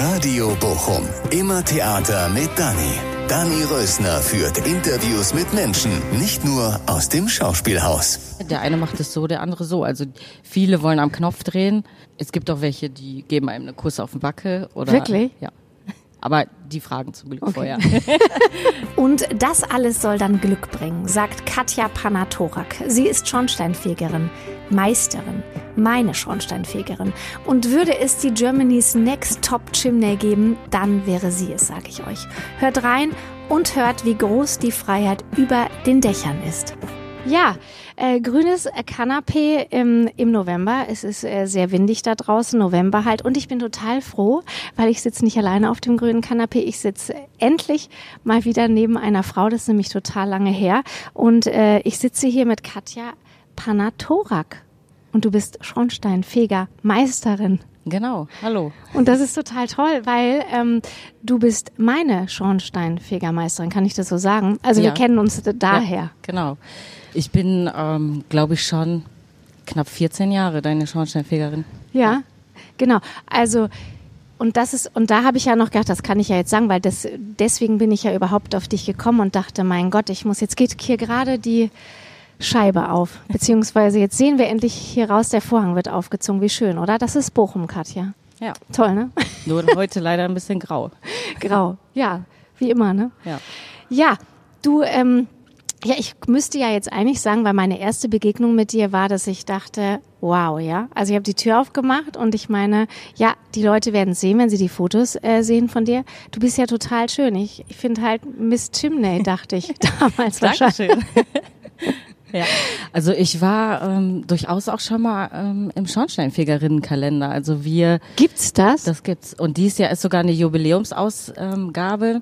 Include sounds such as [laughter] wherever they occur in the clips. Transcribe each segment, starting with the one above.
Radio Bochum. Immer Theater mit Dani. Dani Rösner führt Interviews mit Menschen, nicht nur aus dem Schauspielhaus. Der eine macht es so, der andere so. Also viele wollen am Knopf drehen. Es gibt auch welche, die geben einem eine Kuss auf den Backe. Oder, Wirklich? Ja. Aber die fragen zum Glück Okay. vorher. [laughs] Und das alles soll dann Glück bringen, sagt Katja Panatorak. Sie ist Schornsteinfegerin, Meisterin, meine Schornsteinfegerin. Und würde es die Germany's Next Top Chimney geben, dann wäre sie es, sage ich euch. Hört rein und hört, wie groß die Freiheit über den Dächern ist. Ja, äh, grünes Kanapee im, im November. Es ist äh, sehr windig da draußen, November halt. Und ich bin total froh, weil ich sitze nicht alleine auf dem grünen Kanapee. Ich sitze endlich mal wieder neben einer Frau. Das ist nämlich total lange her. Und äh, ich sitze hier mit Katja Panatorak. Und du bist Schornsteinfeger, Meisterin. Genau. Hallo. Und das ist total toll, weil ähm, du bist meine Schornsteinfegermeisterin, kann ich das so sagen? Also wir Ja. kennen uns daher. Ja, genau. Ich bin, ähm, glaube ich, schon knapp 14 Jahre deine Schornsteinfegerin. Ja, genau. Also und das ist und da habe ich ja noch gedacht, das kann ich ja jetzt sagen, weil das deswegen bin ich ja überhaupt auf dich gekommen und dachte, mein Gott, ich muss jetzt geht hier gerade die Scheibe auf, beziehungsweise jetzt sehen wir endlich hier raus, der Vorhang wird aufgezogen. Wie schön, oder? Das ist Bochum, Katja. Ja. Toll, ne? Nur heute leider ein bisschen grau. [laughs] Grau. Ja, wie immer, ne? Ja. Ja, du, ähm, ja, ich müsste ja jetzt eigentlich sagen, weil meine erste Begegnung mit dir war, dass ich dachte, wow, ja. Also ich habe die Tür aufgemacht und ich meine, ja, die Leute werden sehen, wenn sie die Fotos äh, sehen von dir. Du bist ja total schön. Ich, ich finde halt Miss Chimney, dachte ich [laughs] damals wahrscheinlich. Dankeschön. [laughs] ja. Also ich war ähm, durchaus auch schon mal ähm, im Schornsteinfegerinnenkalender. Also wir Gibt's das? Das gibt's. Und dies Jahr ist sogar eine Jubiläumsausgabe.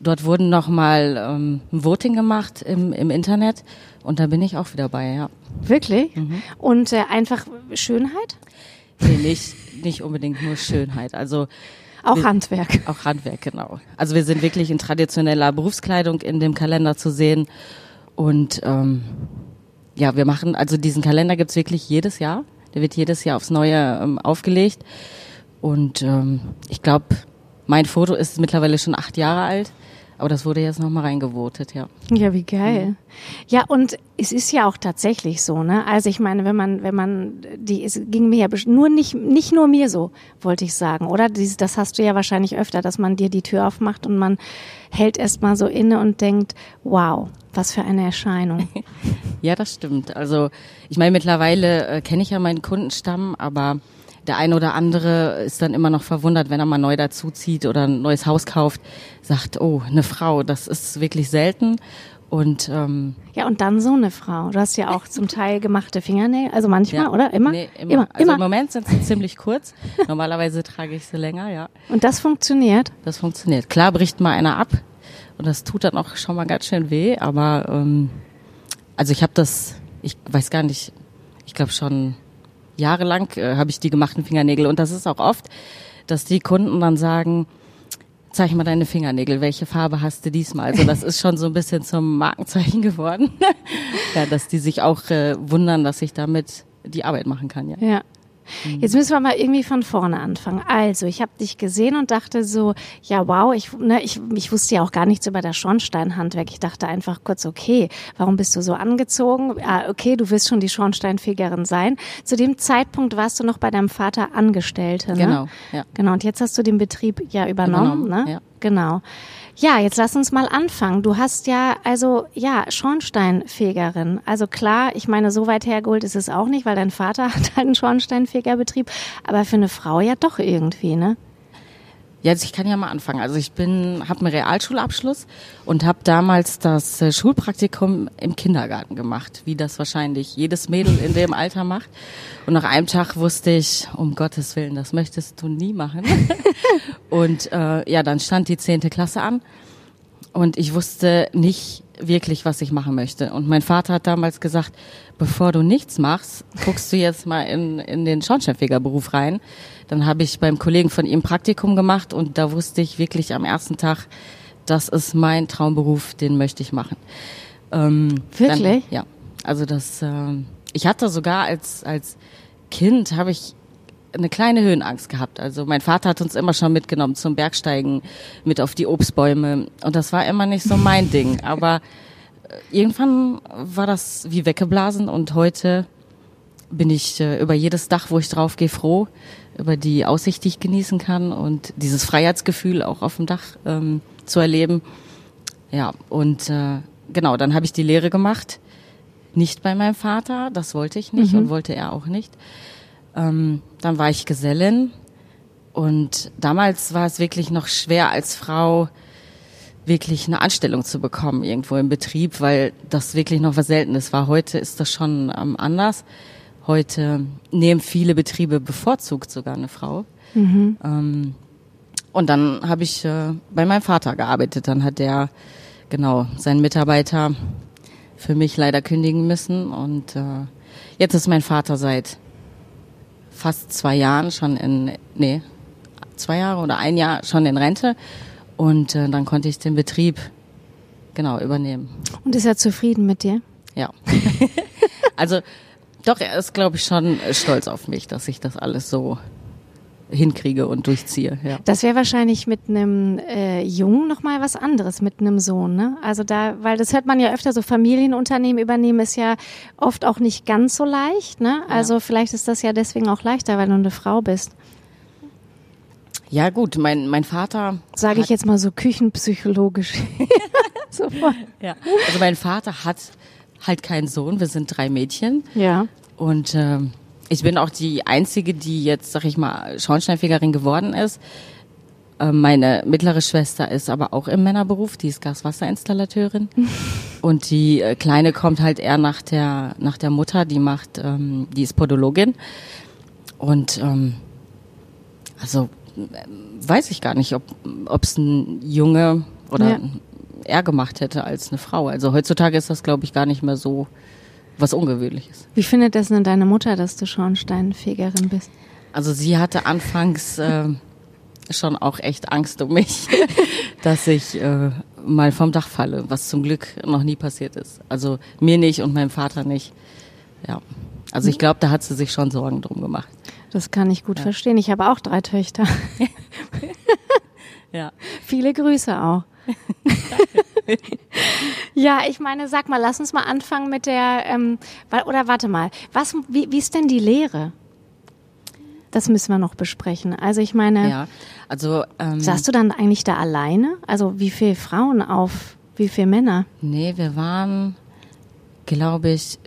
Dort wurden nochmal ähm, ein Voting gemacht im, im Internet. Und da bin ich auch wieder bei, ja. Wirklich? Mhm. Und äh, einfach Schönheit? Nee, nicht, nicht unbedingt nur Schönheit. Also Auch Wir- Handwerk. auch Handwerk, genau. Also wir sind wirklich in traditioneller Berufskleidung in dem Kalender zu sehen. Und ähm, ja, wir machen, also diesen Kalender gibt's wirklich jedes Jahr. Der wird jedes Jahr aufs Neue ähm, aufgelegt. Und ähm, ich glaube, mein Foto ist mittlerweile schon acht Jahre alt. Aber das wurde jetzt nochmal reingevotet, ja. Ja, wie geil. Ja, und es ist ja auch tatsächlich so, ne? Also ich meine, wenn man, wenn man, die, es ging mir ja nur nicht, nicht nur mir so, wollte ich sagen, oder? Das hast du ja wahrscheinlich öfter, dass man dir die Tür aufmacht und man hält erst mal so inne und denkt, wow, was für eine Erscheinung. [laughs] Ja, das stimmt. Also ich meine, mittlerweile äh, kenne ich ja meinen Kundenstamm, aber der eine oder andere ist dann immer noch verwundert, wenn er mal neu dazuzieht oder ein neues Haus kauft, sagt, oh, eine Frau, das ist wirklich selten. Und ähm, Ja, und dann so eine Frau. Du hast ja auch zum Teil gemachte Fingernägel, also manchmal, ja, oder? Immer? Nee, immer. Immer, Also immer. im Moment sind sie ziemlich kurz. Normalerweise trage ich sie länger, ja. Und das funktioniert. Das funktioniert. Klar bricht mal einer ab und das tut dann auch schon mal ganz schön weh, aber ähm, also ich habe das, ich weiß gar nicht, ich glaube schon jahrelang äh, habe ich die gemachten Fingernägel und das ist auch oft, dass die Kunden dann sagen, zeig mal deine Fingernägel, welche Farbe hast du diesmal? Also das ist schon so ein bisschen zum Markenzeichen [laughs] geworden, ja, dass die sich auch äh, wundern, dass ich damit die Arbeit machen kann, ja. Ja. Jetzt müssen wir mal irgendwie von vorne anfangen. Also, ich habe dich gesehen und dachte so, ja wow, ich, ne, ich, ich wusste ja auch gar nichts über das Schornsteinhandwerk. Ich dachte einfach kurz, okay, warum bist du so angezogen? Ah, okay, du wirst schon die Schornsteinfegerin sein. Zu dem Zeitpunkt warst du noch bei deinem Vater Angestellte, ne? Genau, ja. Genau, und jetzt hast du den Betrieb ja übernommen, Übernommen, ne? ja. Genau. Ja, jetzt lass uns mal anfangen. Du hast ja, also, ja, Schornsteinfegerin. Also klar, ich meine, so weit hergeholt ist es auch nicht, weil dein Vater [laughs] hat halt einen Schornsteinfegerbetrieb. Aber für eine Frau ja doch irgendwie, ne? Ja, also ich kann ja mal anfangen. Also ich bin, habe einen Realschulabschluss und habe damals das äh, Schulpraktikum im Kindergarten gemacht, wie das wahrscheinlich jedes Mädel in dem Alter macht. Und nach einem Tag wusste ich, um Gottes Willen, das möchtest du nie machen. [laughs] und äh, ja, dann stand die zehnte Klasse an und ich wusste nicht wirklich, was ich machen möchte. Und mein Vater hat damals gesagt, bevor du nichts machst, guckst du jetzt mal in, in den Schornsteinfegerberuf rein. Dann habe ich beim Kollegen von ihm Praktikum gemacht und da wusste ich wirklich am ersten Tag, das ist mein Traumberuf, den möchte ich machen. Ähm, Wirklich? Dann, ja. Also das, ähm, ich hatte sogar als, als Kind habe ich eine kleine Höhenangst gehabt. Also mein Vater hat uns immer schon mitgenommen zum Bergsteigen, mit auf die Obstbäume. Und das war immer nicht so mein [laughs] Ding. Aber äh, irgendwann war das wie weggeblasen und heute bin ich äh, über jedes Dach, wo ich drauf gehe, froh, über die Aussicht, die ich genießen kann und dieses Freiheitsgefühl auch auf dem Dach ähm, zu erleben. Ja, und äh, genau, dann habe ich die Lehre gemacht. Nicht bei meinem Vater, das wollte ich nicht Mhm. und wollte er auch nicht. Ähm, dann war ich Gesellin und damals war es wirklich noch schwer als Frau wirklich eine Anstellung zu bekommen irgendwo im Betrieb, weil das wirklich noch was Seltenes war. Heute ist das schon ähm, anders. Heute nehmen viele Betriebe bevorzugt sogar eine Frau. Ähm, und dann habe ich äh, bei meinem Vater gearbeitet. Dann hat der genau seinen Mitarbeiter für mich leider kündigen müssen. Und äh, jetzt ist mein Vater seit fast zwei Jahren schon in, nee, zwei Jahre oder ein Jahr schon in Rente. Und äh, dann konnte ich den Betrieb genau übernehmen. Und ist er zufrieden mit dir? Ja. [laughs] also doch, er ist, glaube ich, schon stolz auf mich, dass ich das alles so hinkriege und durchziehe. Ja. Das wäre wahrscheinlich mit einem äh, Jungen noch mal was anderes, mit einem Sohn, ne? Also da, weil das hört man ja öfter, so Familienunternehmen übernehmen ist ja oft auch nicht ganz so leicht, ne? Also vielleicht ist das ja deswegen auch leichter, weil du eine Frau bist. Ja gut, mein, mein Vater. Sage ich jetzt mal so küchenpsychologisch. [laughs] Sofort. Ja. Also mein Vater hat halt keinen Sohn, wir sind drei Mädchen. Ja. Und ähm, ich bin auch die Einzige, die jetzt, sag ich mal, Schornsteinfegerin geworden ist. Ähm, meine mittlere Schwester ist aber auch im Männerberuf, die ist Gaswasserinstallateurin. [laughs] Und die äh, Kleine kommt halt eher nach der, nach der Mutter, die macht, ähm, die ist Podologin. Und ähm, also weiß ich gar nicht, ob es ein Junge oder Ja. er gemacht hätte als eine Frau. Also heutzutage ist das, glaube ich, gar nicht mehr so was Ungewöhnliches. Wie findet das denn deine Mutter, dass du Schornsteinfegerin bist? Also sie hatte anfangs äh, schon auch echt Angst um mich, [laughs] dass ich äh, mal vom Dach falle, was zum Glück noch nie passiert ist. Also mir nicht und meinem Vater nicht. Ja. Also ich glaube, da hat sie sich schon Sorgen drum gemacht. Das kann ich gut verstehen. Ich habe auch drei Töchter. Ja. [laughs] Viele Grüße auch. [laughs] ja, ich meine, sag mal, lass uns mal anfangen mit der, ähm, oder warte mal, was, wie, wie ist denn die Lehre? Das müssen wir noch besprechen. Also ich meine, Ja. Also ähm, saßt du dann eigentlich da alleine? Also wie viele Frauen auf wie viele Männer? Nee, wir waren, glaube ich,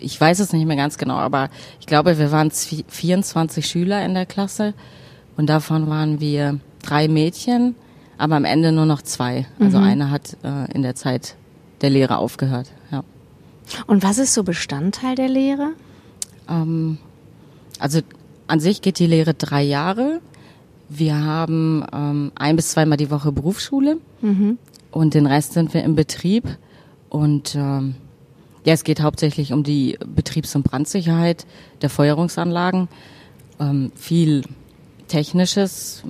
ich weiß es nicht mehr ganz genau, aber ich glaube, wir waren zwi- 24 Schüler in der Klasse und davon waren wir drei Mädchen, aber am Ende nur noch zwei. Also eine hat äh, in der Zeit der Lehre aufgehört. Ja. Und was ist so Bestandteil der Lehre? Ähm, also an sich geht die Lehre drei Jahre. Wir haben ähm, ein bis zweimal die Woche Berufsschule und den Rest sind wir im Betrieb. Und ähm, ja, es geht hauptsächlich um die Betriebs- und Brandsicherheit der Feuerungsanlagen. Ähm, viel technisches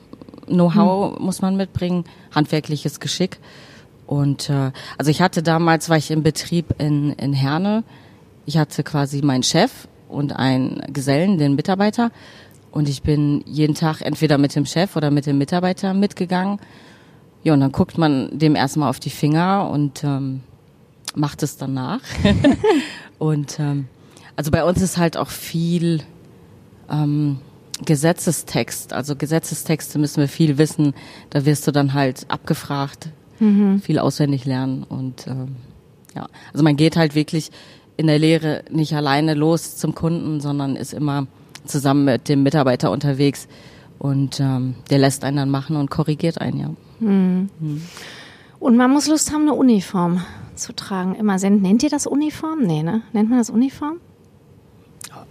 Know-how muss man mitbringen, handwerkliches Geschick. Und äh, also ich hatte damals, war ich im Betrieb in, in Herne. Ich hatte quasi meinen Chef und einen Gesellen, den Mitarbeiter. Und ich bin jeden Tag entweder mit dem Chef oder mit dem Mitarbeiter mitgegangen. Ja, und dann guckt man dem erstmal auf die Finger und ähm, macht es dann nach. [laughs] und ähm, also bei uns ist halt auch viel ähm, Gesetzestext. Also Gesetzestexte müssen wir viel wissen. Da wirst du dann halt abgefragt, viel auswendig lernen und ähm, ja, also man geht halt wirklich in der Lehre nicht alleine los zum Kunden, sondern ist immer zusammen mit dem Mitarbeiter unterwegs und ähm, der lässt einen dann machen und korrigiert einen, ja. Und man muss Lust haben, eine Uniform zu tragen. Immer senden. Nennt ihr das Uniform? Nee, ne? Nennt man das Uniform?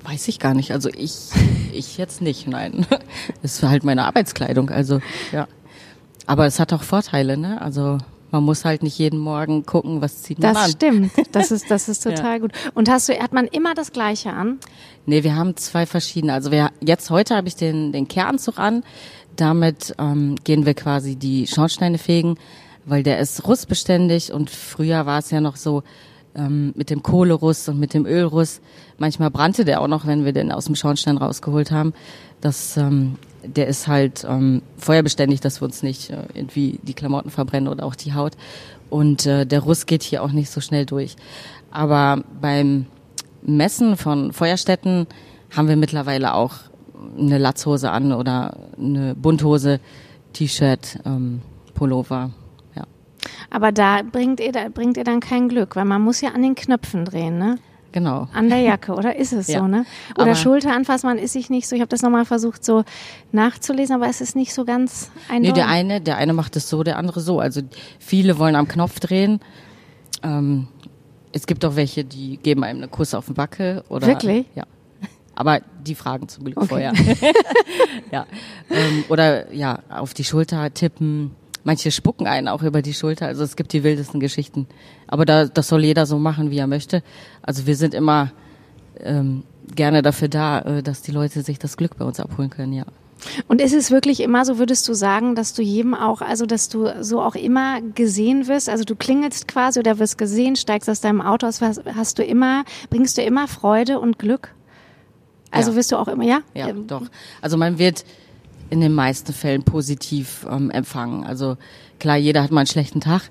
Weiß ich gar nicht. Also ich, [laughs] ich jetzt nicht, nein. [laughs] Das ist halt meine Arbeitskleidung, also ja. Aber es hat auch Vorteile, ne? Also man muss halt nicht jeden Morgen gucken, was zieht man Das an. stimmt. Das ist, das ist [laughs] total gut. Und hast du, hat man immer das Gleiche an? Nee, wir haben zwei verschiedene. Also wir, jetzt heute habe ich den, den Kehranzug an. Damit ähm, gehen wir quasi die Schornsteine fegen, weil der ist rustbeständig und früher war es ja noch so, ähm, mit dem Kohleruss und mit dem Ölruss. Manchmal brannte der auch noch, wenn wir den aus dem Schornstein rausgeholt haben. Das, ähm, der ist halt ähm, feuerbeständig, dass wir uns nicht äh, irgendwie die Klamotten verbrennen oder auch die Haut. Und äh, der Russ geht hier auch nicht so schnell durch. Aber beim Messen von Feuerstätten haben wir mittlerweile auch eine Latzhose an oder eine Bunthose, T-Shirt, ähm, Pullover. Aber da bringt ihr, da bringt ihr dann kein Glück, weil man muss ja an den Knöpfen drehen, ne? Genau. An der Jacke, oder ist es Ja. so, ne? Oder Aber- Schulter anfassen, man ist sich nicht so. Ich habe das nochmal versucht so nachzulesen, aber es ist nicht so ganz Nee, eindeutig. der eine, der eine macht es so, der andere so. Also viele wollen am Knopf drehen. Ähm, es gibt auch welche, die geben einem einen Kuss auf den Backe oder Wirklich? Ja. Aber die fragen zum Glück Okay. vorher. [laughs] ja. Ähm, oder ja, auf die Schulter tippen. Manche spucken einen auch über die Schulter. Also es gibt die wildesten Geschichten. Aber da, das soll jeder so machen, wie er möchte. Also wir sind immer ähm, gerne dafür da, äh, dass die Leute sich das Glück bei uns abholen können, ja. Und ist es wirklich immer so, würdest du sagen, dass du jedem auch, also dass du so auch immer gesehen wirst? Also du klingelst quasi oder wirst gesehen, steigst aus deinem Auto aus, hast, hast du immer, bringst du immer Freude und Glück? Also Ja. wirst du auch immer, ja? Ja, Ähm, doch. Also man wird in den meisten Fällen positiv ähm, empfangen. Also klar, jeder hat mal einen schlechten Tag,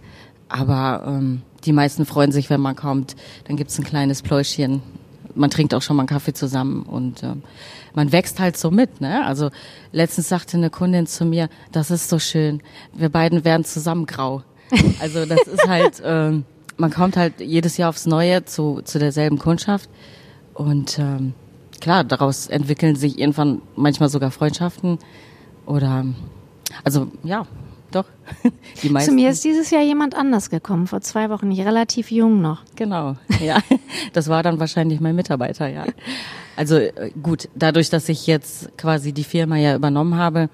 aber ähm, die meisten freuen sich, wenn man kommt. Dann gibt's ein kleines Pläuschchen. Man trinkt auch schon mal einen Kaffee zusammen und ähm, man wächst halt so mit. Ne? Also letztens sagte eine Kundin zu mir, das ist so schön. Wir beiden werden zusammen grau. Also das ist halt, [laughs] ähm, man kommt halt jedes Jahr aufs Neue zu, zu derselben Kundschaft und ähm, klar, daraus entwickeln sich irgendwann manchmal sogar Freundschaften oder also ja, doch. [laughs] Zu mir ist dieses Jahr jemand anders gekommen, vor zwei Wochen, ich relativ jung noch. Genau, ja. [laughs] Das war dann wahrscheinlich mein Mitarbeiter, ja. Also äh, gut, dadurch, dass ich jetzt quasi die Firma ja übernommen habe,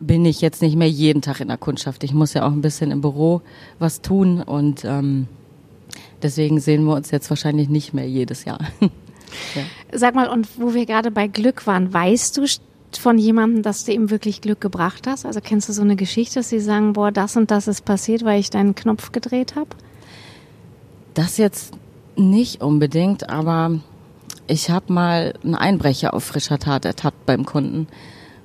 bin ich jetzt nicht mehr jeden Tag in der Kundschaft. Ich muss ja auch ein bisschen im Büro was tun und ähm, deswegen sehen wir uns jetzt wahrscheinlich nicht mehr jedes Jahr. [laughs] Sag mal, und wo wir gerade bei Glück waren, weißt du von jemandem, dass du ihm wirklich Glück gebracht hast? Also kennst du so eine Geschichte, dass sie sagen, boah, das und das ist passiert, weil ich deinen Knopf gedreht habe? Das jetzt nicht unbedingt, aber ich habe mal einen Einbrecher auf frischer Tat ertappt beim Kunden.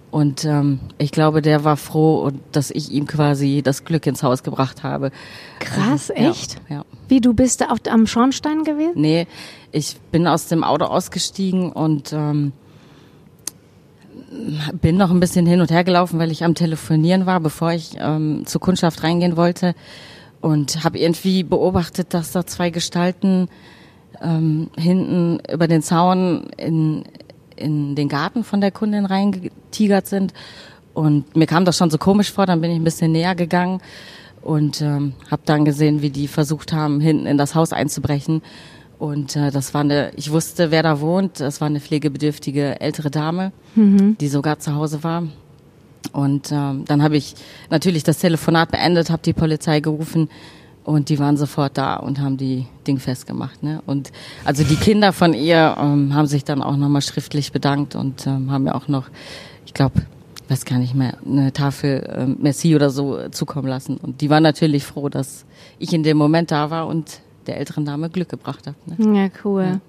Und ähm, ich glaube, der war froh, und dass ich ihm quasi das Glück ins Haus gebracht habe. Krass, Also, ja, echt? Ja. Wie, du bist da auf, am Schornstein gewesen? Nee, ich bin aus dem Auto ausgestiegen und ähm, bin noch ein bisschen hin und her gelaufen, weil ich am Telefonieren war, bevor ich ähm, zur Kundschaft reingehen wollte. Und habe irgendwie beobachtet, dass da zwei Gestalten ähm, hinten über den Zaun in, in den Garten von der Kundin reingetigert sind. Und mir kam das schon so komisch vor, dann bin ich ein bisschen näher gegangen und ähm, habe dann gesehen, wie die versucht haben, hinten in das Haus einzubrechen. Und äh, das war eine, ich wusste, wer da wohnt. Das war eine pflegebedürftige ältere Dame, die sogar zu Hause war. Und ähm, dann habe ich natürlich das Telefonat beendet, habe die Polizei gerufen und die waren sofort da und haben die Ding festgemacht. Ne? Und also die Kinder von ihr ähm, haben sich dann auch nochmal schriftlich bedankt und ähm, haben mir auch noch, ich glaube, weiß gar nicht mehr, eine Tafel ähm, Merci oder so äh, zukommen lassen. Und die waren natürlich froh, dass ich in dem Moment da war und der älteren Dame Glück gebracht habe. Ne? Ja, cool.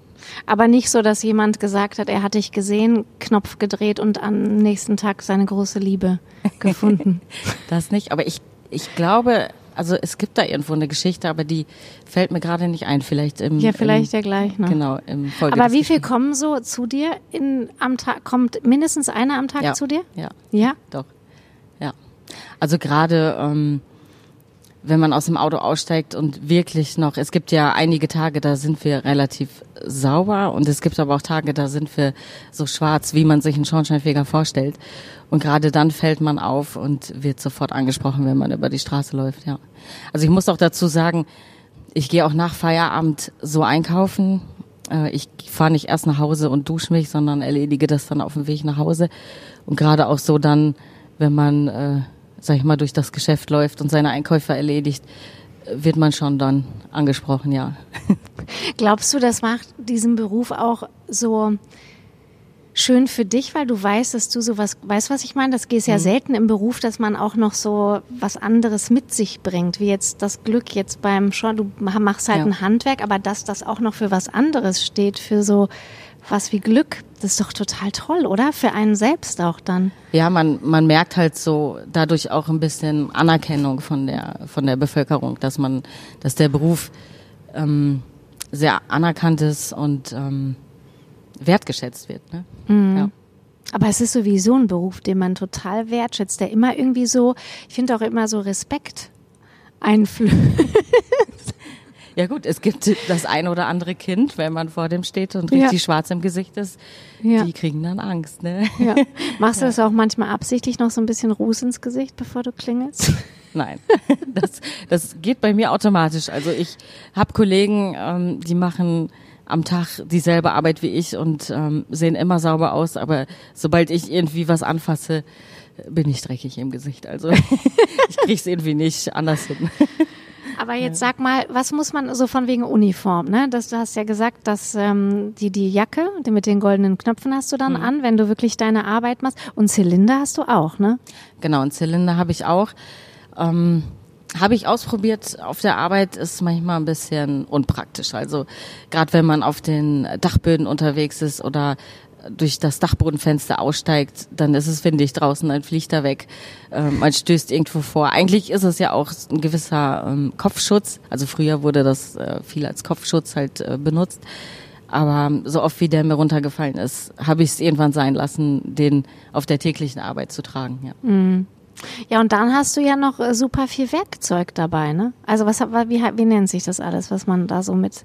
Aber nicht so, dass jemand gesagt hat, er hat dich gesehen, Knopf gedreht und am nächsten Tag seine große Liebe [laughs] gefunden. Das nicht, aber ich, ich glaube, also es gibt da irgendwo eine Geschichte, aber die fällt mir gerade nicht ein. Vielleicht im ja, vielleicht im, ja gleich noch. Genau, im Folge Aber wie viel kommen so zu dir in, am Tag? Kommt mindestens einer am Tag Ja. zu dir? Ja, Ja? doch. Ja. Also gerade ähm, wenn man aus dem Auto aussteigt und wirklich noch, es gibt ja einige Tage, da sind wir relativ sauber und es gibt aber auch Tage, da sind wir so schwarz, wie man sich einen Schornsteinfeger vorstellt. Und gerade dann fällt man auf und wird sofort angesprochen, wenn man über die Straße läuft, ja. Also ich muss auch dazu sagen, ich gehe auch nach Feierabend so einkaufen. Äh, Ich fahre nicht erst nach Hause und dusche mich, sondern erledige das dann auf dem Weg nach Hause. Und gerade auch so dann, wenn man, äh, sag ich mal, durch das Geschäft läuft und seine Einkäufe erledigt, wird man schon dann angesprochen, ja. [laughs] Glaubst du, das macht diesen Beruf auch so schön für dich, weil du weißt, dass du sowas, weißt was ich meine? Das geht ja mhm. selten im Beruf, dass man auch noch so was anderes mit sich bringt, wie jetzt das Glück jetzt beim schon, du machst halt ja. ein Handwerk, aber dass das auch noch für was anderes steht, für so was wie Glück, das ist doch total toll, oder? Für einen selbst auch dann. Ja, man, man merkt halt so dadurch auch ein bisschen Anerkennung von der, von der Bevölkerung, dass man, dass der Beruf ähm, sehr anerkannt ist und ähm, wertgeschätzt wird. Ne? Mhm. Ja. Aber es ist sowieso ein Beruf, den man total wertschätzt, der immer irgendwie so, ich finde auch immer so Respekt einflößt. [laughs] Ja gut, es gibt das ein oder andere Kind, wenn man vor dem steht und richtig ja. schwarz im Gesicht ist, ja. die kriegen dann Angst. Ne? Ja. Machst du [laughs] das auch manchmal absichtlich noch so ein bisschen Ruß ins Gesicht, bevor du klingelst? [laughs] Nein, [laughs] das, das geht bei mir automatisch. Also ich habe Kollegen, ähm, die machen am Tag dieselbe Arbeit wie ich und ähm, sehen immer sauber aus, aber sobald ich irgendwie was anfasse, bin ich dreckig im Gesicht. Also ich krieg's irgendwie nicht anders hin. Aber jetzt sag mal, was muss man so von wegen Uniform, ne? Das, du hast ja gesagt, dass ähm, die, die Jacke, die mit den goldenen Knöpfen hast du dann mhm. an, wenn du wirklich deine Arbeit machst. Und Zylinder hast du auch, ne? Genau, und Zylinder habe ich auch. Ähm, habe ich ausprobiert. Auf der Arbeit ist manchmal ein bisschen unpraktisch. Also gerade wenn man auf den Dachböden unterwegs ist oder durch das Dachbodenfenster aussteigt, dann ist es windig draußen, dann fliegt er weg. Ähm, man stößt irgendwo vor. Eigentlich ist es ja auch ein gewisser ähm, Kopfschutz. Also früher wurde das äh, viel als Kopfschutz halt äh, benutzt. Aber so oft wie der mir runtergefallen ist, habe ich es irgendwann sein lassen, den auf der täglichen Arbeit zu tragen. Ja. Mhm. Ja, und dann hast du ja noch äh, super viel Werkzeug dabei, ne? Also was wie, wie nennt sich das alles, was man da so mit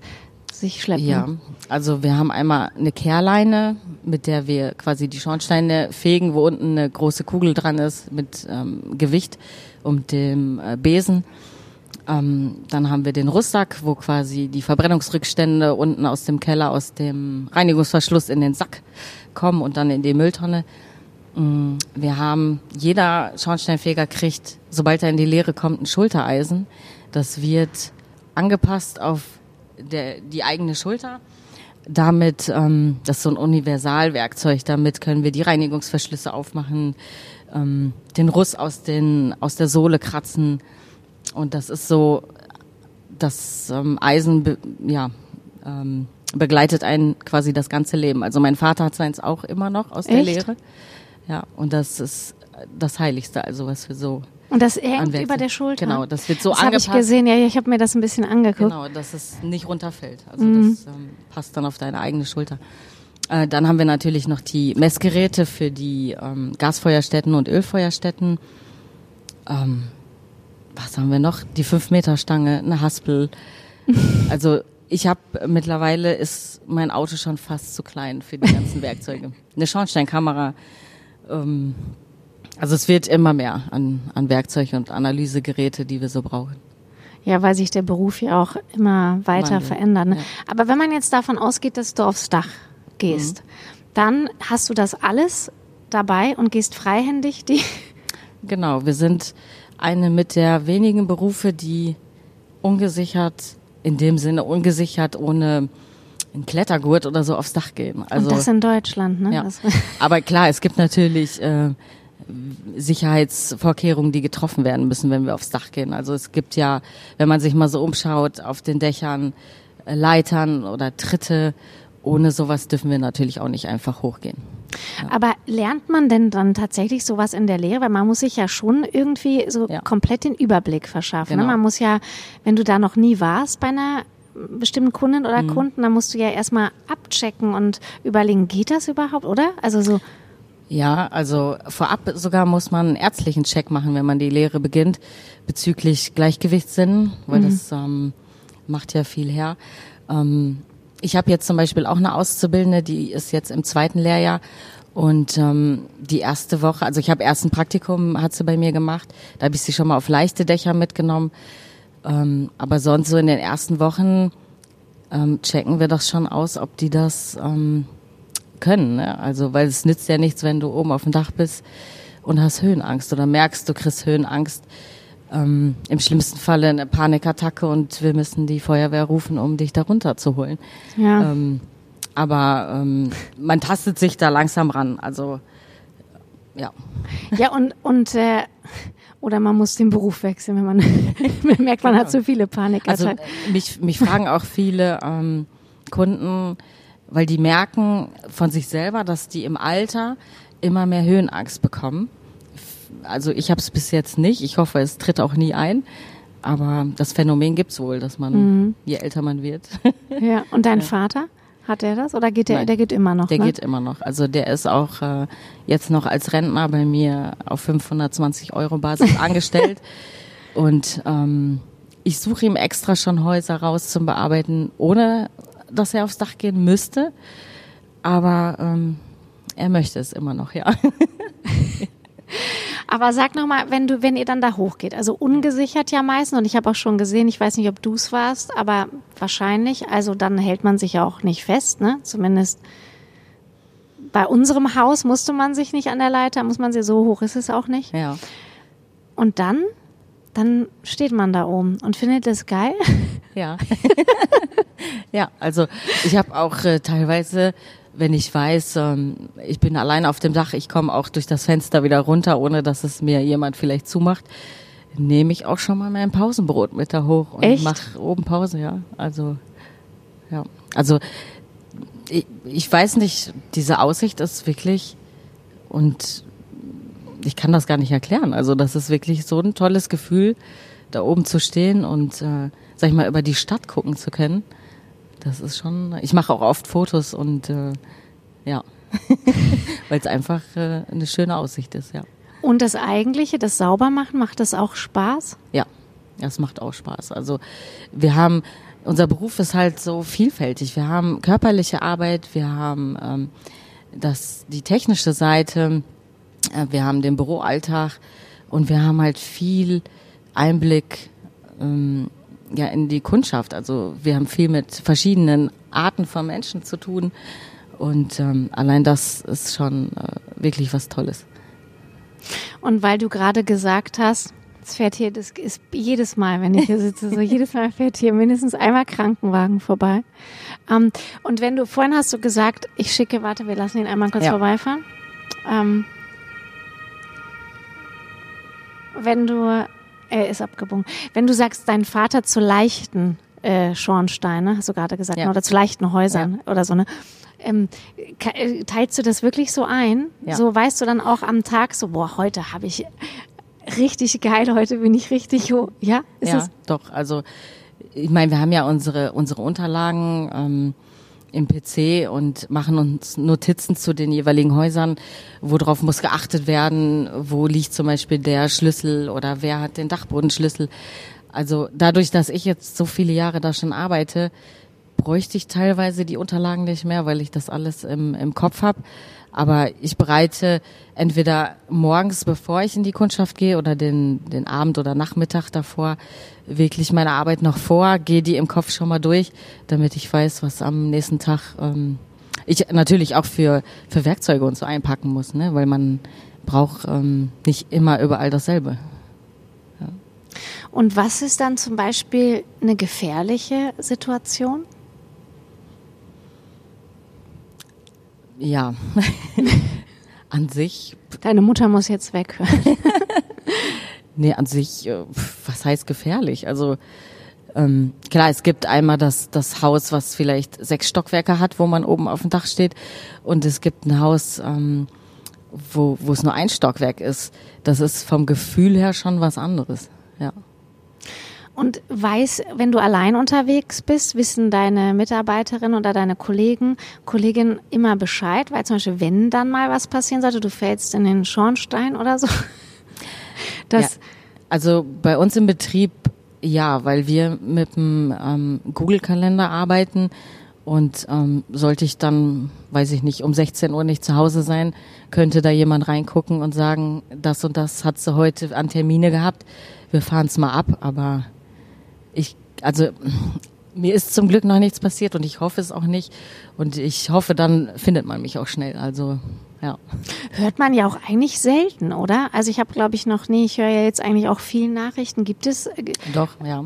sich schleppen? Ja, also wir haben einmal eine Kehrleine, mit der wir quasi die Schornsteine fegen, wo unten eine große Kugel dran ist mit ähm, Gewicht und dem äh, Besen. Ähm, dann haben wir den Rucksack, wo quasi die Verbrennungsrückstände unten aus dem Keller, aus dem Reinigungsverschluss in den Sack kommen und dann in die Mülltonne. Mm, wir haben, jeder Schornsteinfeger kriegt, sobald er in die Lehre kommt, ein Schultereisen. Das wird angepasst auf der, die eigene Schulter. Damit, ähm, das ist so ein Universalwerkzeug, damit können wir die Reinigungsverschlüsse aufmachen, ähm, den Russ aus, den, aus der Sohle kratzen. Und das ist so, das ähm, Eisen, be, ja, ähm, begleitet einen quasi das ganze Leben. Also mein Vater hat seins auch immer noch aus der Lehre. Ja, und das ist das Heiligste, also was wir so und das hängt über der Schulter. Genau, das wird so das angepasst. habe ich gesehen, ja, ich habe mir das ein bisschen angeguckt. Genau, dass es nicht runterfällt. Also mhm. das ähm, passt dann auf deine eigene Schulter. Äh, dann haben wir natürlich noch die Messgeräte für die ähm, Gasfeuerstätten und Ölfeuerstätten. Ähm, was haben wir noch? Die 5-Meter-Stange, eine Haspel. [laughs] also ich habe mittlerweile ist mein Auto schon fast zu klein für die ganzen Werkzeuge. [laughs] Eine Schornsteinkamera. Ähm, also es wird immer mehr an, an Werkzeug und Analysegeräte, die wir so brauchen. Ja, weil sich der Beruf ja auch immer weiter Wandel. verändert. Ne? Ja. Aber wenn man jetzt davon ausgeht, dass du aufs Dach gehst, mhm. dann hast du das alles dabei und gehst freihändig die. [laughs] Genau, wir sind eine mit der wenigen Berufe, die ungesichert, in dem Sinne ungesichert ohne einen Klettergurt oder so aufs Dach gehen. Also, und das in Deutschland, ne? Ja. [laughs] Aber klar, es gibt natürlich äh, Sicherheitsvorkehrungen, die getroffen werden müssen, wenn wir aufs Dach gehen. Also es gibt ja, wenn man sich mal so umschaut, auf den Dächern äh, Leitern oder Tritte. Ohne sowas dürfen wir natürlich auch nicht einfach hochgehen. Ja. Aber lernt man denn dann tatsächlich sowas in der Lehre? Weil man muss sich ja schon irgendwie so ja. komplett den Überblick verschaffen. Ne? Genau. Ne? Man muss ja, wenn du da noch nie warst bei einer bestimmten Kundin oder mhm. Kunden, dann musst du ja erstmal abchecken und überlegen, geht das überhaupt, oder? Also so. Ja, also vorab sogar muss man einen ärztlichen Check machen, wenn man die Lehre beginnt, bezüglich Gleichgewichtssinn, weil mhm. das ähm, macht ja viel her. Ähm, ich habe jetzt zum Beispiel auch eine Auszubildende, die ist jetzt im zweiten Lehrjahr und ähm, die erste Woche, also ich habe erst ein Praktikum, hat sie bei mir gemacht, da habe ich sie schon mal auf leichte Dächer mitgenommen, ähm, aber sonst so in den ersten Wochen ähm, checken wir doch schon aus, ob die das ähm, können. Ne? Also, weil es nützt ja nichts, wenn du oben auf dem Dach bist und hast Höhenangst oder merkst, du kriegst Höhenangst. Ähm, Im schlimmsten Falle eine Panikattacke und wir müssen die Feuerwehr rufen, um dich da runterzuholen. Ja. Ähm, Aber ähm, man tastet sich da langsam ran. Also ja. Ja, und, und äh, oder man muss den Beruf wechseln, wenn man [laughs] merkt, man hat zu viele Panikattacken. Also mich, mich fragen auch viele ähm, Kunden, weil die merken von sich selber, dass die im Alter immer mehr Höhenangst bekommen. Also ich habe es bis jetzt nicht. Ich hoffe, es tritt auch nie ein. Aber das Phänomen gibt's wohl, dass man, mhm. je älter man wird. [laughs] Ja, und dein ja. Vater? Hat er das oder geht der? Nein, der geht immer noch. Der ne? geht immer noch. Also der ist auch äh, jetzt noch als Rentner bei mir auf 520 Euro Basis [laughs] angestellt. Und ähm, ich suche ihm extra schon Häuser raus zum Bearbeiten, ohne dass er aufs Dach gehen müsste. Aber ähm, er möchte es immer noch, ja. [laughs] Aber sag noch mal, wenn du, wenn ihr dann da hochgeht, also ungesichert ja meistens, und ich habe auch schon gesehen, ich weiß nicht, ob du es warst, aber wahrscheinlich, also dann hält man sich ja auch nicht fest, ne? Zumindest bei unserem Haus musste man sich nicht an der Leiter, muss man sie so hoch ist es auch nicht. Ja. Und dann, dann steht man da oben und findet es geil. Ja. [laughs] ja, also ich habe auch äh, teilweise wenn ich weiß, ähm, ich bin allein auf dem Dach, ich komme auch durch das Fenster wieder runter, ohne dass es mir jemand vielleicht zumacht, nehme ich auch schon mal mein Pausenbrot mit da hoch und Echt? mach oben Pause, ja. Also ja, also ich, ich weiß nicht, diese Aussicht ist wirklich und ich kann das gar nicht erklären. Also das ist wirklich so ein tolles Gefühl, da oben zu stehen und äh, sag ich mal über die Stadt gucken zu können. Das ist schon, ich mache auch oft Fotos und äh, ja, [laughs] weil es einfach äh, eine schöne Aussicht ist, ja. Und das Eigentliche, das Saubermachen, macht das auch Spaß? Ja, das macht auch Spaß. Also wir haben, unser Beruf ist halt so vielfältig. Wir haben körperliche Arbeit, wir haben ähm, das, die technische Seite, äh, wir haben den Büroalltag und wir haben halt viel Einblick ähm, ja in die Kundschaft. Also wir haben viel mit verschiedenen Arten von Menschen zu tun und ähm, allein das ist schon äh, wirklich was Tolles. Und weil du gerade gesagt hast, es fährt hier, das ist jedes Mal, wenn ich hier sitze, so jedes Mal fährt hier mindestens einmal Krankenwagen vorbei. Ähm, und wenn du, vorhin hast du gesagt, ich schicke, warte, wir lassen ihn einmal kurz ja. vorbeifahren. Ähm, wenn du er ist abgebogen. Wenn du sagst, dein Vater zu leichten äh, Schornsteine, hast du gerade gesagt, ja. Ne, oder zu leichten Häusern ja. oder so, ne? Ähm, äh, teilst du das wirklich so ein? Ja. So weißt du dann auch am Tag so, boah, heute habe ich richtig geil, heute bin ich richtig hoch. Ja, ist ja, es? doch. Also ich meine, wir haben ja unsere unsere Unterlagen. Ähm, im PC und machen uns Notizen zu den jeweiligen Häusern, worauf muss geachtet werden, wo liegt zum Beispiel der Schlüssel oder wer hat den Dachbodenschlüssel. Also dadurch, dass ich jetzt so viele Jahre da schon arbeite, bräuchte ich teilweise die Unterlagen nicht mehr, weil ich das alles im, im Kopf habe. Aber ich bereite entweder morgens, bevor ich in die Kundschaft gehe, oder den, den Abend oder Nachmittag davor wirklich meine Arbeit noch vor, gehe die im Kopf schon mal durch, damit ich weiß, was am nächsten Tag ähm, ich natürlich auch für, für Werkzeuge und so einpacken muss, ne? weil man braucht ähm, nicht immer überall dasselbe. Ja. Und was ist dann zum Beispiel eine gefährliche Situation? Ja, [laughs] an sich. Deine Mutter muss jetzt weg. [laughs] nee, an sich, äh, was heißt gefährlich? Also ähm, klar, es gibt einmal das, das Haus, was vielleicht sechs Stockwerke hat, wo man oben auf dem Dach steht. Und es gibt ein Haus, ähm, wo, wo es nur ein Stockwerk ist. Das ist vom Gefühl her schon was anderes. Ja. Und weiß, wenn du allein unterwegs bist, wissen deine Mitarbeiterin oder deine Kollegen, Kollegin immer Bescheid, weil zum Beispiel, wenn dann mal was passieren sollte, du fällst in den Schornstein oder so. [laughs] Das ja, also bei uns im Betrieb ja, weil wir mit dem ähm, Google-Kalender arbeiten und ähm, sollte ich dann, weiß ich nicht, um 16 Uhr nicht zu Hause sein, könnte da jemand reingucken und sagen, das und das hat sie heute an Termine gehabt. Wir fahren es mal ab, aber ich, also mir ist zum Glück noch nichts passiert und ich hoffe es auch nicht. Und ich hoffe, dann findet man mich auch schnell. Also Ja. Hört man ja auch eigentlich selten, oder? Also ich habe, glaube ich, noch nie, ich höre ja jetzt eigentlich auch viel Nachrichten. Gibt es? äh, Doch, ja.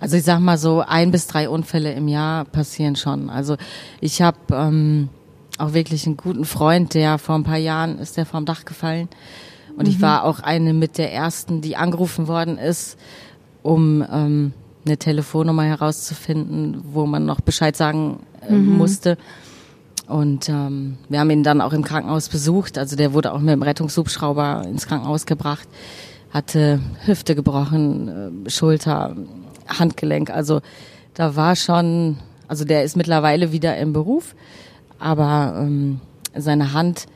Also ich sag mal so, ein bis drei Unfälle im Jahr passieren schon. Also ich habe ähm, auch wirklich einen guten Freund, der vor ein paar Jahren ist der vom Dach gefallen. Und ich war auch eine mit der ersten, die angerufen worden ist, um ähm, eine Telefonnummer herauszufinden, wo man noch Bescheid sagen äh, musste. Und ähm, wir haben ihn dann auch im Krankenhaus besucht. Also der wurde auch mit dem Rettungshubschrauber ins Krankenhaus gebracht, hatte Hüfte gebrochen, äh, Schulter, Handgelenk. Also da war schon, also der ist mittlerweile wieder im Beruf, aber ähm, seine Hand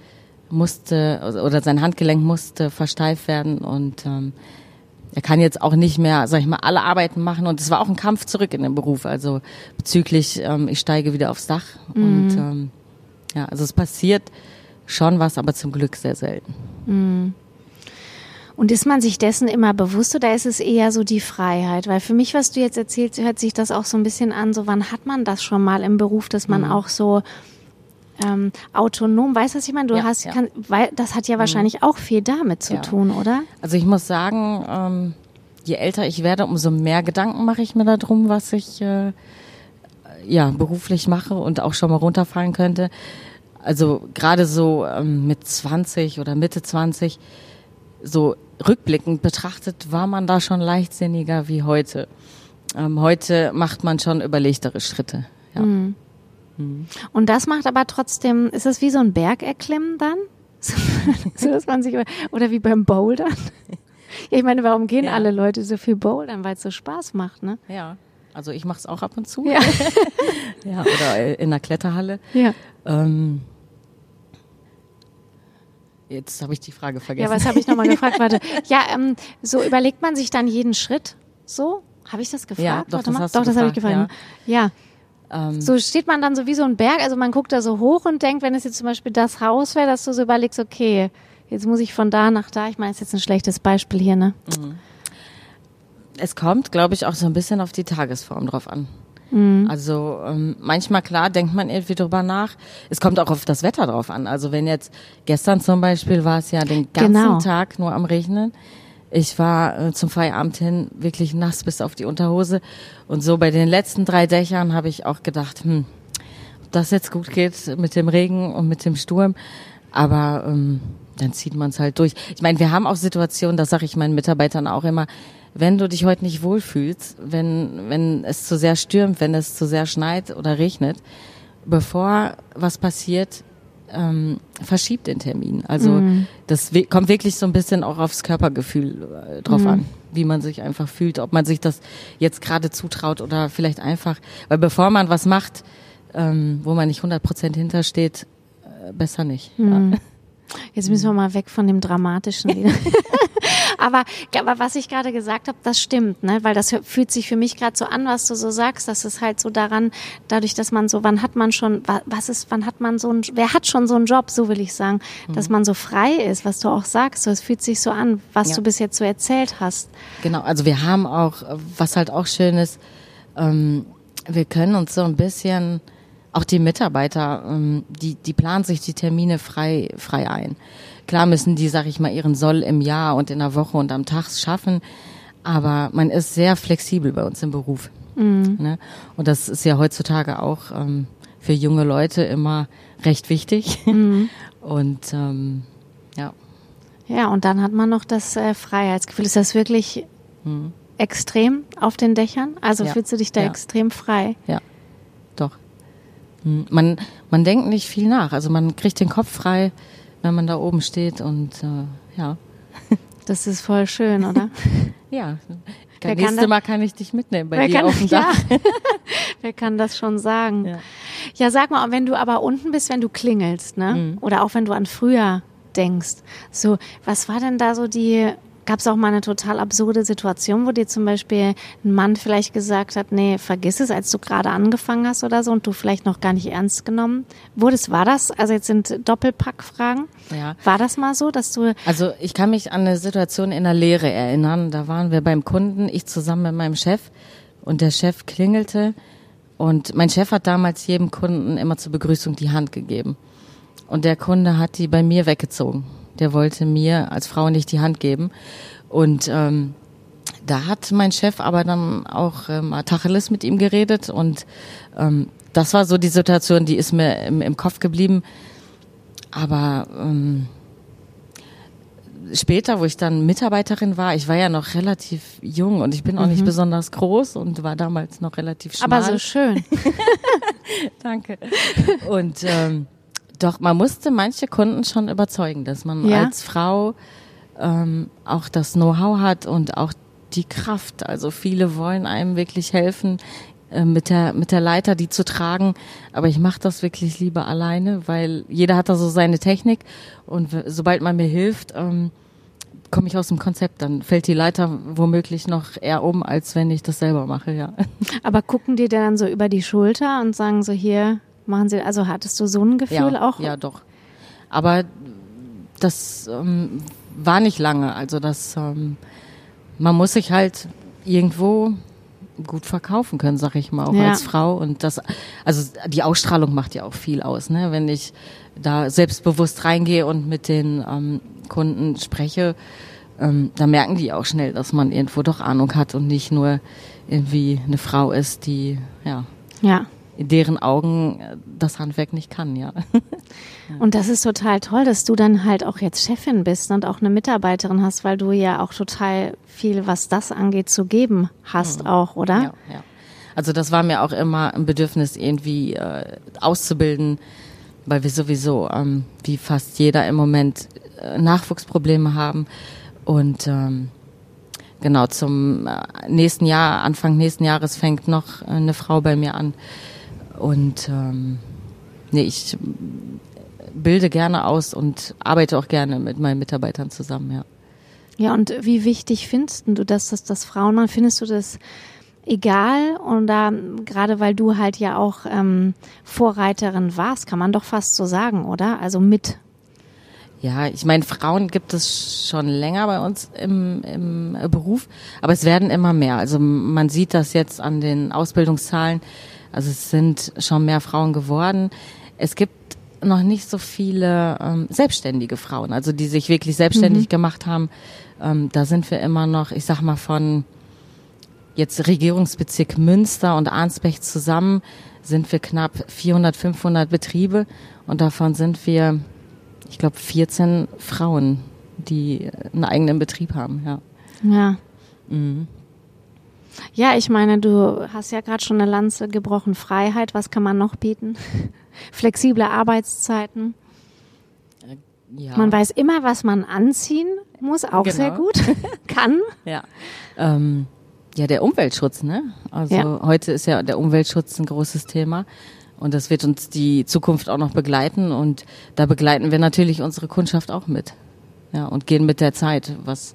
musste oder sein Handgelenk musste versteift werden und ähm, er kann jetzt auch nicht mehr, sag ich mal, alle Arbeiten machen. Und es war auch ein Kampf zurück in den Beruf, also bezüglich, ähm, ich steige wieder aufs Dach. Und ähm, ja, also es passiert schon was, aber zum Glück sehr selten. Und ist man sich dessen immer bewusst oder ist es eher so die Freiheit? Weil für mich, was du jetzt erzählst, hört sich das auch so ein bisschen an, so wann hat man das schon mal im Beruf, dass man auch so ähm, autonom, weißt du, was ich meine? Du Ja, hast, ja. Kann, weil, das hat ja wahrscheinlich auch viel damit zu Ja. tun, oder? Also ich muss sagen, ähm, je älter ich werde, umso mehr Gedanken mache ich mir darum, was ich äh, ja beruflich mache und auch schon mal runterfallen könnte. Also gerade so ähm, mit 20 oder Mitte 20, so rückblickend betrachtet, war man da schon leichtsinniger wie heute. Ähm, heute macht man schon überlegtere Schritte. Ja. Und das macht aber trotzdem, ist es wie so ein Berg erklimmen dann? [laughs] so, dass man sich, oder wie beim Bouldern? [laughs] Ja, ich meine, warum gehen Ja. alle Leute so viel Bouldern? Weil es so Spaß macht, ne? ja. Also ich mache es auch ab und zu. Ja. [laughs] ja oder in der Kletterhalle. Ja. Ähm, jetzt habe ich die Frage vergessen. Ja, was habe ich nochmal gefragt? Warte. Ja, ähm, so überlegt man sich dann jeden Schritt? So? Habe ich das gefragt? Ja, doch, Warte das mal. hast du doch, das habe ich gefragt, gefragt. Ja. Ähm, So steht man dann so wie so ein Berg, also man guckt da so hoch und denkt, wenn es jetzt zum Beispiel das Haus wäre, dass du so überlegst, okay, jetzt muss ich von da nach da. Ich meine, ist jetzt ein schlechtes Beispiel hier, ne? es kommt, glaube ich, auch so ein bisschen auf die Tagesform drauf an. Mhm. Also ähm, manchmal klar denkt man irgendwie drüber nach. Es kommt auch auf das Wetter drauf an. Also wenn jetzt gestern zum Beispiel war es ja den ganzen Genau. Tag nur am Regnen. Ich war äh, zum Feierabend hin wirklich nass bis auf die Unterhose. Und so bei den letzten drei Dächern habe ich auch gedacht, hm, ob das jetzt gut geht mit dem Regen und mit dem Sturm. Aber ähm, dann zieht man es halt durch. Ich meine, wir haben auch Situationen, das sage ich meinen Mitarbeitern auch immer, wenn du dich heute nicht wohlfühlst, wenn, wenn es zu sehr stürmt, wenn es zu sehr schneit oder regnet, bevor was passiert, ähm, verschiebt den Termin. Also das we- kommt wirklich so ein bisschen auch aufs Körpergefühl äh, drauf an, wie man sich einfach fühlt, ob man sich das jetzt gerade zutraut oder vielleicht einfach, weil bevor man was macht, ähm, wo man nicht 100 Prozent hintersteht, äh, besser nicht. Ja. Jetzt müssen wir mal weg von dem Dramatischen wieder. [laughs] aber, aber was ich gerade gesagt habe, das stimmt, ne? Weil das fühlt sich für mich gerade so an, was du so sagst. Das ist halt so daran, dadurch, dass man so, wann hat man schon, wa- was ist, wann hat man so ein, wer hat schon so einen Job, so will ich sagen, dass man so frei ist, was du auch sagst. So, es fühlt sich so an, was Ja. du bis jetzt so erzählt hast. Genau, also wir haben auch, was halt auch schön ist, ähm, wir können uns so ein bisschen, auch die Mitarbeiter, ähm, die, die planen sich die Termine frei, frei ein. Klar müssen die, sag ich mal, ihren Soll im Jahr und in der Woche und am Tag schaffen, aber man ist sehr flexibel bei uns im Beruf. Ne? Und das ist ja heutzutage auch ähm, für junge Leute immer recht wichtig. [laughs] Und ähm, ja. Ja, und dann hat man noch das äh, Freiheitsgefühl. Ist das wirklich extrem auf den Dächern? Also Ja. fühlst du dich da Ja. extrem frei? Ja, doch. Hm, Man, man denkt nicht viel nach. Also man kriegt den Kopf frei, wenn man da oben steht und äh, ja. [laughs] Das ist voll schön, oder? [laughs] Ja. Wer kann Nächstes das- Mal kann ich dich mitnehmen bei dir kann, auf dem [laughs] ja, Dach. wer kann das schon sagen? Ja. Ja. sag mal, wenn du aber unten bist, wenn du klingelst, ne? Mhm. Oder auch wenn du an früher denkst. So, was war denn da so die, gab es auch mal eine total absurde Situation, wo dir zum Beispiel ein Mann vielleicht gesagt hat, nee, vergiss es, als du gerade angefangen hast oder so und du vielleicht noch gar nicht ernst genommen wurdest? War das, also jetzt sind Doppelpackfragen, Ja. war das mal so, dass du, Also ich kann mich an eine Situation in der Lehre erinnern. Da waren wir beim Kunden, ich zusammen mit meinem Chef und der Chef klingelte und mein Chef hat damals jedem Kunden immer zur Begrüßung die Hand gegeben. und der Kunde hat die bei mir weggezogen. Der wollte mir als Frau nicht die Hand geben. Und ähm, da hat mein Chef aber dann auch ähm, Tacheles mit ihm geredet und ähm, das war so die Situation, die ist mir im, im Kopf geblieben. Aber ähm, später, wo ich dann Mitarbeiterin war, ich war ja noch relativ jung und ich bin auch nicht Mhm. besonders groß und war damals noch relativ schmal. Aber so schön. [laughs] [laughs] Danke. Und ähm, doch, man musste manche Kunden schon überzeugen, dass man Ja. als Frau ähm, auch das Know-how hat und auch die Kraft. Also viele wollen einem wirklich helfen, äh, mit der mit der Leiter die zu tragen. Aber ich mache das wirklich lieber alleine, weil jeder hat da so seine Technik und sobald man mir hilft, ähm, komme ich aus dem Konzept. Dann fällt die Leiter womöglich noch eher um, als wenn ich das selber mache. Ja. Aber gucken die dann so über die Schulter und sagen so hier, machen sie, also hattest du so ein Gefühl ja, auch? Ja, doch. Aber das ähm, war nicht lange. Also das, ähm, man muss sich halt irgendwo gut verkaufen können, sag ich mal, auch Ja. als Frau. Und das, also die Ausstrahlung macht ja auch viel aus, ne? Wenn ich da selbstbewusst reingehe und mit den ähm, Kunden spreche, ähm, da merken die auch schnell, dass man irgendwo doch Ahnung hat und nicht nur irgendwie eine Frau ist, die ja Ja. In deren Augen äh, das Handwerk nicht kann, [laughs] ja. Und das ist total toll, dass du dann halt auch jetzt Chefin bist und auch eine Mitarbeiterin hast, weil du ja auch total viel, was das angeht, zu geben hast auch, oder? Ja, ja. Also das war mir auch immer ein Bedürfnis, irgendwie äh, auszubilden, weil wir sowieso, ähm, wie fast jeder im Moment, äh, Nachwuchsprobleme haben. Und ähm, genau, zum äh, nächsten Jahr, Anfang nächsten Jahres fängt noch eine Frau bei mir an. Und ähm, nee, ich bilde gerne aus und arbeite auch gerne mit meinen Mitarbeitern zusammen, ja. Ja, und wie wichtig findest du das, dass das Frauen? Findest du das egal? Und da, gerade weil du halt ja auch ähm, Vorreiterin warst, kann man doch fast so sagen, oder? Also mit. Ja, ich meine, Frauen gibt es schon länger bei uns im, im Beruf, aber es werden immer mehr. Also man sieht das jetzt an den Ausbildungszahlen. Also es sind schon mehr Frauen geworden. Es gibt noch nicht so viele ähm, selbstständige Frauen, also die sich wirklich selbstständig gemacht haben. Ähm, da sind wir immer noch, ich sag mal, von jetzt Regierungsbezirk Münster und Arnsberg zusammen sind wir knapp 400, 500 Betriebe und davon sind wir ich glaube, 14 Frauen, die einen eigenen Betrieb haben, ja. Ja. Ja, ich meine, du hast ja gerade schon eine Lanze gebrochen. Freiheit, was kann man noch bieten? [laughs] Flexible Arbeitszeiten. ja. Man weiß immer, was man anziehen muss, auch Genau. sehr gut. [laughs] kann. Ja. Ähm, ja, der Umweltschutz, ne? Also Ja. heute ist ja der Umweltschutz ein großes Thema. Und das wird uns die Zukunft auch noch begleiten. Und da begleiten wir natürlich unsere Kundschaft auch mit. Ja, und gehen mit der Zeit, was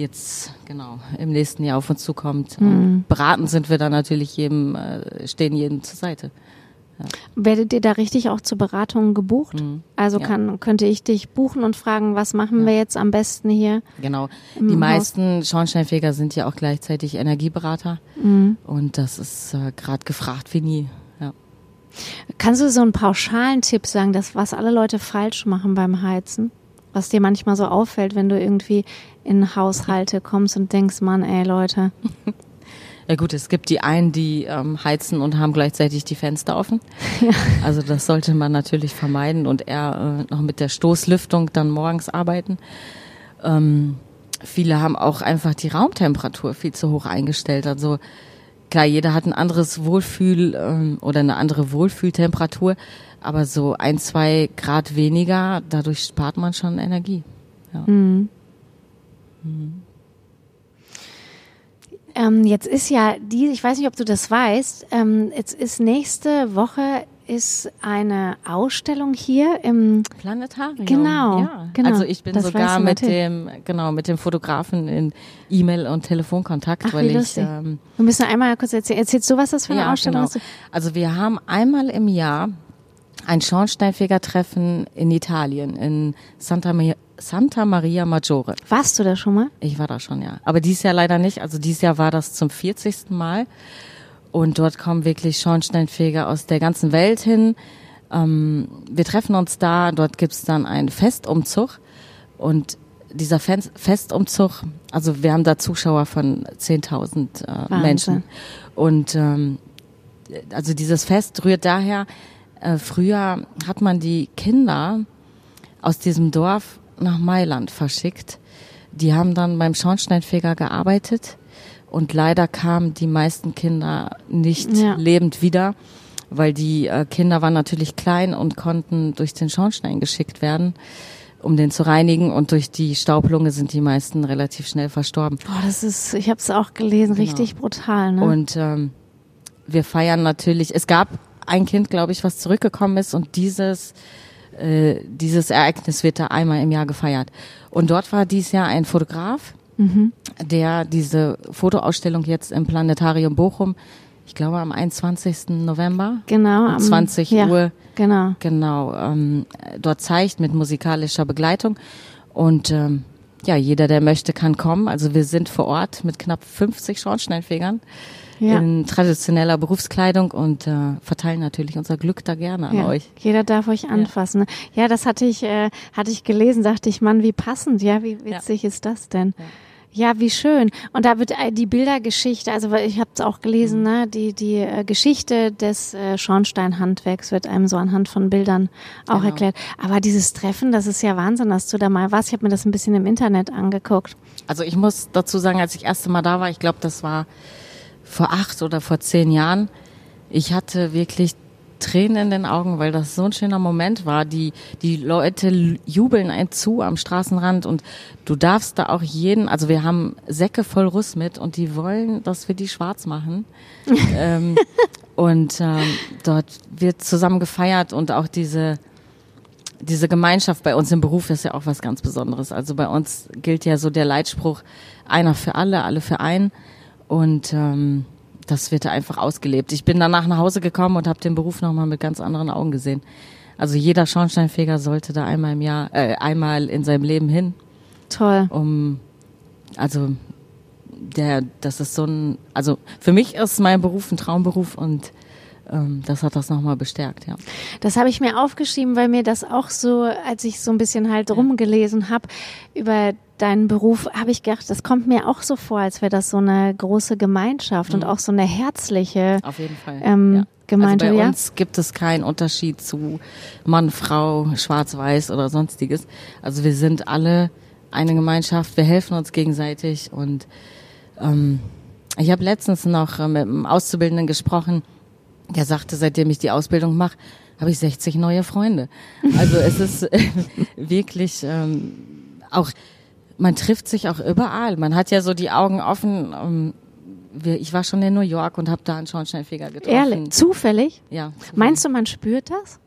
jetzt genau im nächsten Jahr auf uns zukommt. Und beraten sind wir da natürlich jedem, äh, stehen jedem zur Seite. Werdet ihr da richtig auch zur Beratung gebucht? Also Ja. kann, könnte ich dich buchen und fragen, was machen wir jetzt am besten hier? Genau. Die Haus. meisten Schornsteinfeger sind ja auch gleichzeitig Energieberater. Mhm. Und das ist äh, gerade gefragt wie nie. Ja. Kannst du so einen pauschalen Tipp sagen, das, was alle Leute falsch machen beim Heizen? Was dir manchmal so auffällt, wenn du irgendwie in Haushalte [laughs] kommst und denkst, Mann, ey Leute. [laughs] ja gut, es gibt die einen, die ähm, heizen und haben gleichzeitig die Fenster offen. [laughs] Also das sollte man natürlich vermeiden und eher äh, noch mit der Stoßlüftung dann morgens arbeiten. Ähm, viele haben auch einfach die Raumtemperatur viel zu hoch eingestellt. Also klar, jeder hat ein anderes Wohlfühl ähm, oder eine andere Wohlfühltemperatur, aber so ein, zwei Grad weniger, dadurch spart man schon Energie. Ja. Ähm, jetzt ist ja die, ich weiß nicht, ob du das weißt, ähm, jetzt ist nächste Woche ist eine Ausstellung hier im Planetarium. Genau, ja. genau. Also ich bin Das sogar mit dem, genau, mit dem Fotografen in E-Mail und Telefonkontakt, Ach, weil wie ich ähm, Wir müssen einmal kurz erzählen. Erzählst du, was das für eine ja, Ausstellung genau. ist? Also wir haben einmal im Jahr ein Schornsteinfeger-Treffen in Italien, in Santa, Ma Santa Maria Maggiore. Warst du da schon mal? Ich war da schon, ja. Aber dieses Jahr leider nicht. Also dieses Jahr war das zum 40. Mal. Und dort kommen wirklich Schornsteinfeger aus der ganzen Welt hin. Ähm, wir treffen uns da, dort gibt's dann einen Festumzug und dieser Fest Festumzug, also wir haben da Zuschauer von 10.000 äh, Menschen und ähm, also dieses Fest rührt daher, äh, früher hat man die Kinder aus diesem Dorf nach Mailand verschickt. Die haben dann beim Schornsteinfeger gearbeitet und leider kamen die meisten Kinder nicht ja. lebend wieder, weil die äh, Kinder waren natürlich klein und konnten durch den Schornstein geschickt werden, um den zu reinigen. Und durch die Staublunge sind die meisten relativ schnell verstorben. Oh, das ist, ich habe es auch gelesen, genau. richtig brutal. Ne? Und ähm, wir feiern natürlich. Es gab ein Kind, glaube ich, was zurückgekommen ist und dieses äh, dieses Ereignis wird da einmal im Jahr gefeiert. Und dort war dieses Jahr ein Fotograf, mhm. der diese Fotoausstellung jetzt im Planetarium Bochum, ich glaube am 21. November, genau, um 20 ja, Uhr, genau, genau ähm, dort zeigt mit musikalischer Begleitung. Und ähm, ja, jeder, der möchte, kann kommen. Also wir sind vor Ort mit knapp 50 Schornsteinfegern ja. in traditioneller Berufskleidung und äh, verteilen natürlich unser Glück da gerne an ja. euch. Jeder darf euch anfassen. Ja, ja das hatte ich, äh, hatte ich gelesen, dachte ich, Mann, wie passend, ja, wie witzig ist das denn? Ja, wie schön. Und da wird äh, die Bildergeschichte, also ich habe es auch gelesen, mhm. ne, die die äh, Geschichte des äh, Schornsteinhandwerks wird einem so anhand von Bildern auch genau. erklärt. Aber dieses Treffen, das ist ja Wahnsinn, dass du da mal warst. Ich habe mir das ein bisschen im Internet angeguckt. Also ich muss dazu sagen, als ich erste Mal da war, ich glaube, das war vor acht oder vor zehn Jahren, ich hatte wirklich Tränen in den Augen, weil das so ein schöner Moment war. Die, die Leute jubeln ein zu am Straßenrand und du darfst da auch jeden, also wir haben Säcke voll Russ mit und die wollen, dass wir die schwarz machen. [laughs] ähm, und ähm, dort wird zusammen gefeiert und auch diese, diese Gemeinschaft bei uns im Beruf ist ja auch was ganz Besonderes. Also bei uns gilt ja so der Leitspruch, einer für alle, alle für einen. Und ähm, das wird einfach ausgelebt. Ich bin danach nach Hause gekommen und habe den Beruf nochmal mit ganz anderen Augen gesehen. Also jeder Schornsteinfeger sollte da einmal im Jahr, äh, einmal in seinem Leben hin. Toll. Um, also der, das ist so ein, also für mich ist mein Beruf ein Traumberuf und ähm, das hat das nochmal bestärkt, ja. Das habe ich mir aufgeschrieben, weil mir das auch so, als ich so ein bisschen halt rumgelesen habe über deinen Beruf, habe ich gedacht, das kommt mir auch so vor, als wäre das so eine große Gemeinschaft mhm. und auch so eine herzliche Auf jeden Fall. Ähm, ja. Gemeinde, also bei ja? uns gibt es keinen Unterschied zu Mann, Frau, Schwarz-Weiß oder sonstiges. Also wir sind alle eine Gemeinschaft, wir helfen uns gegenseitig und ähm, ich habe letztens noch äh, mit einem Auszubildenden gesprochen, der sagte, seitdem ich die Ausbildung mache, habe ich 60 neue Freunde. Also es ist [laughs] wirklich ähm, auch man trifft sich auch überall. Man hat ja so die Augen offen. Um, wir, ich war schon in New York und habe da einen Schornsteinfeger getroffen. Ehrlich? Zufällig? Ja. Zufällig. Meinst du, man spürt das?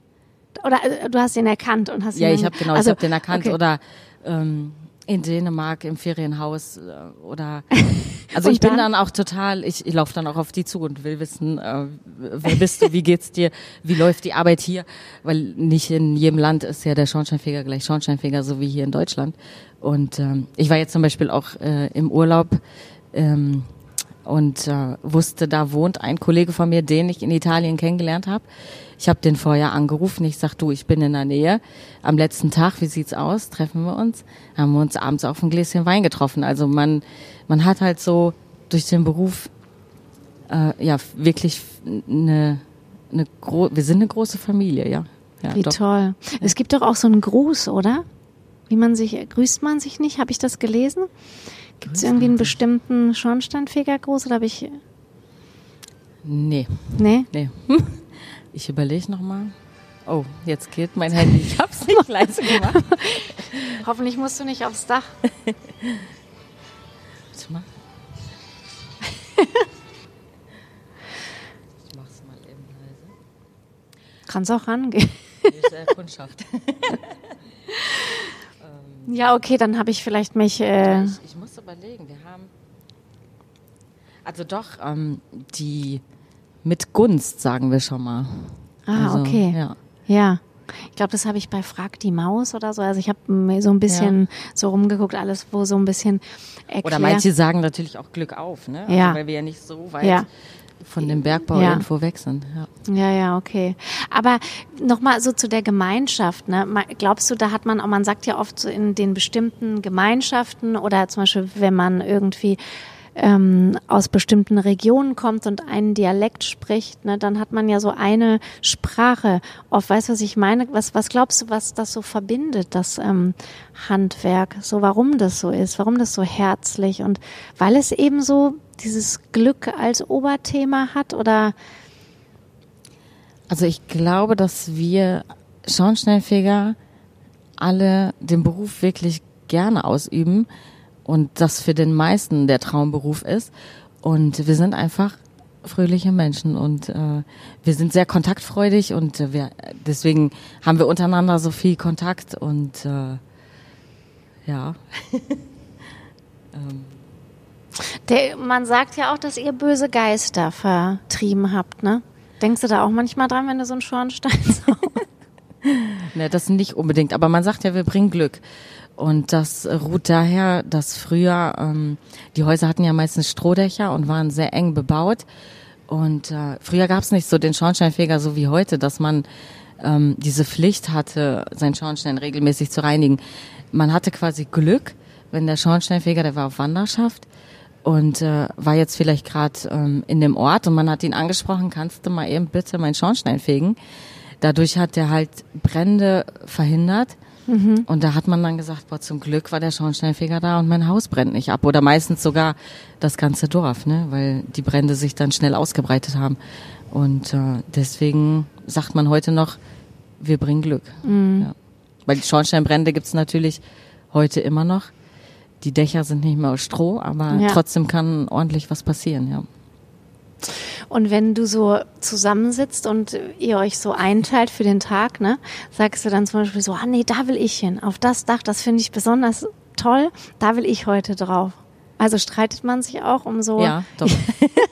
Oder äh, du hast ihn erkannt und hast ihn. Ja, ich habe genau, also, ich habe den erkannt okay. oder ähm, in Dänemark im Ferienhaus äh, oder [laughs] also ich bin dann auch total, ich, ich laufe dann auch auf die zu und will wissen, äh, wer bist du, wie geht's dir, wie läuft die Arbeit hier, weil nicht in jedem Land ist ja der Schornsteinfeger gleich Schornsteinfeger, so wie hier in Deutschland. Und ähm, ich war jetzt zum Beispiel auch äh, im Urlaub ähm, und äh, wusste, da wohnt ein Kollege von mir, den ich in Italien kennengelernt habe. Ich habe den vorher angerufen. Ich sag, du, ich bin in der Nähe. Am letzten Tag, wie sieht's aus? Treffen wir uns? Haben wir uns abends auf ein Gläschen Wein getroffen. Also man, man hat halt so durch den Beruf äh, ja wirklich eine, eine gro wir sind eine große Familie, ja. ja wie doch. toll. Es gibt doch auch so einen Gruß, oder? Wie man sich, grüßt man sich nicht? Habe ich das gelesen? Gibt es irgendwie einen bestimmten Schornsteinfegergruß oder habe ich. Nee. Nee? Nee. [laughs] Ich überlege nochmal. Oh, jetzt geht mein Handy. Ich hab's nicht [laughs] leise gemacht. Hoffentlich musst du nicht aufs Dach. Warte mal. [laughs] ich mach's mal eben leise. Kannst auch rangehen. Ist ja Kundschaft. [laughs] Ja, okay, dann habe ich vielleicht mich. Äh ich, ich, muss überlegen, wir haben. Also doch, ähm, die mit Gunst, sagen wir schon mal. Ah, also, okay. Ja. Ja. Ich glaube, das habe ich bei Frag die Maus oder so. Also ich habe mir so ein bisschen ja. so rumgeguckt, alles wo so ein bisschen erklärt. Oder manche sagen natürlich auch Glück auf, ne? Also ja. weil wir ja nicht so weit ja. von dem Bergbau ja. irgendwo weg sind. Ja, ja, ja okay. Aber nochmal so zu der Gemeinschaft. Ne? Glaubst du, da hat man, auch man sagt ja oft so in den bestimmten Gemeinschaften oder zum Beispiel, wenn man irgendwie ähm, aus bestimmten Regionen kommt und einen Dialekt spricht, ne, dann hat man ja so eine Sprache. Oft, weißt du, was ich meine? Was, was glaubst du, was das so verbindet, das ähm, Handwerk? So, warum das so ist, warum das so herzlich und weil es eben so dieses Glück als Oberthema hat oder? Also ich glaube, dass wir Schornsteinfeger alle den Beruf wirklich gerne ausüben und das für den meisten der Traumberuf ist. Und wir sind einfach fröhliche Menschen und äh, wir sind sehr kontaktfreudig und äh, wir deswegen haben wir untereinander so viel Kontakt und äh, ja. [laughs] ähm. Der, man sagt ja auch, dass ihr böse Geister vertrieben habt, ne? Denkst du da auch manchmal dran, wenn du so einen Schornstein [laughs] saust? ne, das nicht unbedingt, aber man sagt ja, wir bringen Glück. Und das ruht daher, dass früher ähm, die Häuser hatten ja meistens Strohdächer und waren sehr eng bebaut. Und äh, früher gab es nicht so den Schornsteinfeger so wie heute, dass man ähm, diese Pflicht hatte, seinen Schornstein regelmäßig zu reinigen. Man hatte quasi Glück, wenn der Schornsteinfeger, der war auf Wanderschaft und äh, war jetzt vielleicht gerade ähm, in dem Ort und man hat ihn angesprochen, kannst du mal eben bitte meinen Schornstein fegen? Dadurch hat er halt Brände verhindert Mhm. Und da hat man dann gesagt, boah, zum Glück war der Schornsteinfeger da und mein Haus brennt nicht ab. Oder meistens sogar das ganze Dorf, ne? weil die Brände sich dann schnell ausgebreitet haben. Und äh, deswegen sagt man heute noch, wir bringen Glück. Mhm. Ja. Weil die Schornsteinbrände gibt's natürlich heute immer noch. Die Dächer sind nicht mehr aus Stroh, aber ja. trotzdem kann ordentlich was passieren, ja. Und wenn du so zusammensitzt und ihr euch so einteilt für den Tag, ne, sagst du dann zum Beispiel so, ah nee, da will ich hin, auf das Dach, das finde ich besonders toll, da will ich heute drauf. Also streitet man sich auch um so. Ja, doch.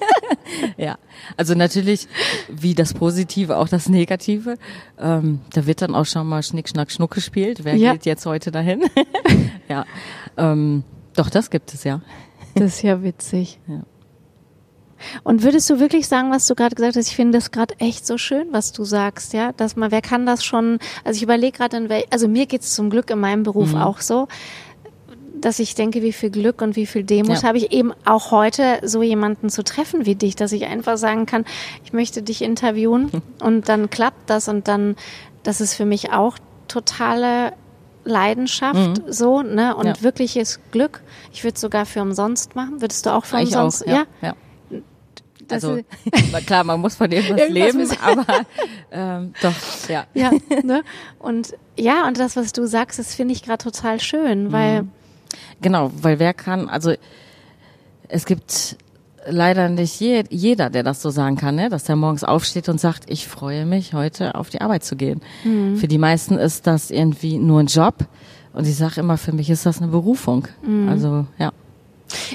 [laughs] ja, also natürlich wie das Positive auch das Negative. Ähm, da wird dann auch schon mal Schnick, Schnack, Schnuck gespielt. Wer ja. geht jetzt heute dahin? [laughs] ja, ähm, doch das gibt es ja. Das ist ja witzig. Ja. Und würdest du wirklich sagen, was du gerade gesagt hast? Ich finde das gerade echt so schön, was du sagst, ja, dass man, wer kann das schon? Also ich überlege gerade, in wel, also mir geht's zum Glück in meinem Beruf mhm. auch so, dass ich denke, wie viel Glück und wie viel Demut ja. habe ich eben auch heute, so jemanden zu treffen wie dich, dass ich einfach sagen kann, ich möchte dich interviewen und dann klappt das und dann, das ist für mich auch totale Leidenschaft mhm. so, ne? Und ja. wirkliches Glück. Ich würde es sogar für umsonst machen. Würdest du auch für ich umsonst? Auch, ja. ja also [laughs] klar, man muss von irgendwas leben, aber ähm, doch, ja. [laughs] Ja, ne? Und ja, und das, was du sagst, das finde ich gerade total schön, weil mhm. genau, weil wer kann, also es gibt leider nicht je, jeder, der das so sagen kann, ne? dass der morgens aufsteht und sagt, ich freue mich, heute auf die Arbeit zu gehen. Mhm. Für die meisten ist das irgendwie nur ein Job. Und ich sage immer, für mich ist das eine Berufung. Mhm. Also ja.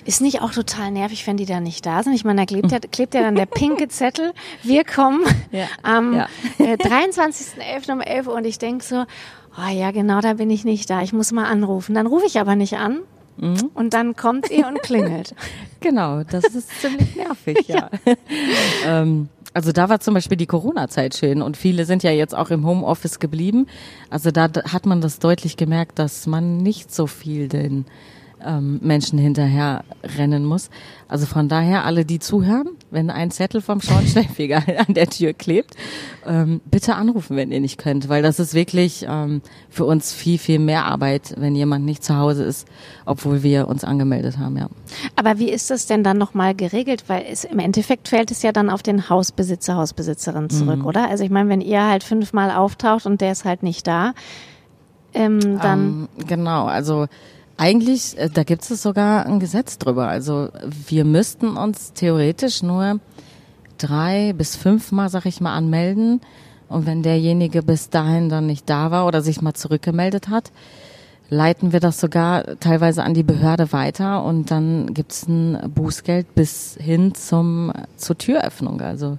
Ist nicht auch total nervig, wenn die da nicht da sind? Ich meine, da klebt ja, klebt ja dann der pinke [laughs] Zettel. Wir kommen ja. am ja. äh, 23.11. um 11 Uhr und ich denk so, oh ja, genau, da bin ich nicht da. Ich muss mal anrufen. Dann rufe ich aber nicht an. Mhm. Und dann kommt ihr und klingelt. [laughs] genau, das ist ziemlich nervig, [laughs] ja. ja. ähm, also da war zum Beispiel die Corona-Zeit schön und viele sind ja jetzt auch im Homeoffice geblieben. Also da hat man das deutlich gemerkt, dass man nicht so viel den ähm, Menschen hinterher rennen muss. Also von daher, alle, die zuhören, wenn ein Zettel vom Schornsteinfeger [laughs] an der Tür klebt, ähm, bitte anrufen, wenn ihr nicht könnt, weil das ist wirklich ähm, für uns viel, viel mehr Arbeit, wenn jemand nicht zu Hause ist, obwohl wir uns angemeldet haben, ja. Aber wie ist das denn dann nochmal geregelt? Weil es, im Endeffekt fällt es ja dann auf den Hausbesitzer, Hausbesitzerin zurück, mhm. oder? Also ich meine, wenn ihr halt fünfmal auftaucht und der ist halt nicht da, ähm, dann. Ähm, genau, also eigentlich, äh, da gibt es sogar ein Gesetz drüber. Also wir müssten uns theoretisch nur drei bis fünfmal, sag ich mal, anmelden. Und wenn derjenige bis dahin dann nicht da war oder sich mal zurückgemeldet hat, leiten wir das sogar teilweise an die Behörde weiter und dann gibt's ein Bußgeld bis hin zum zur Türöffnung. Also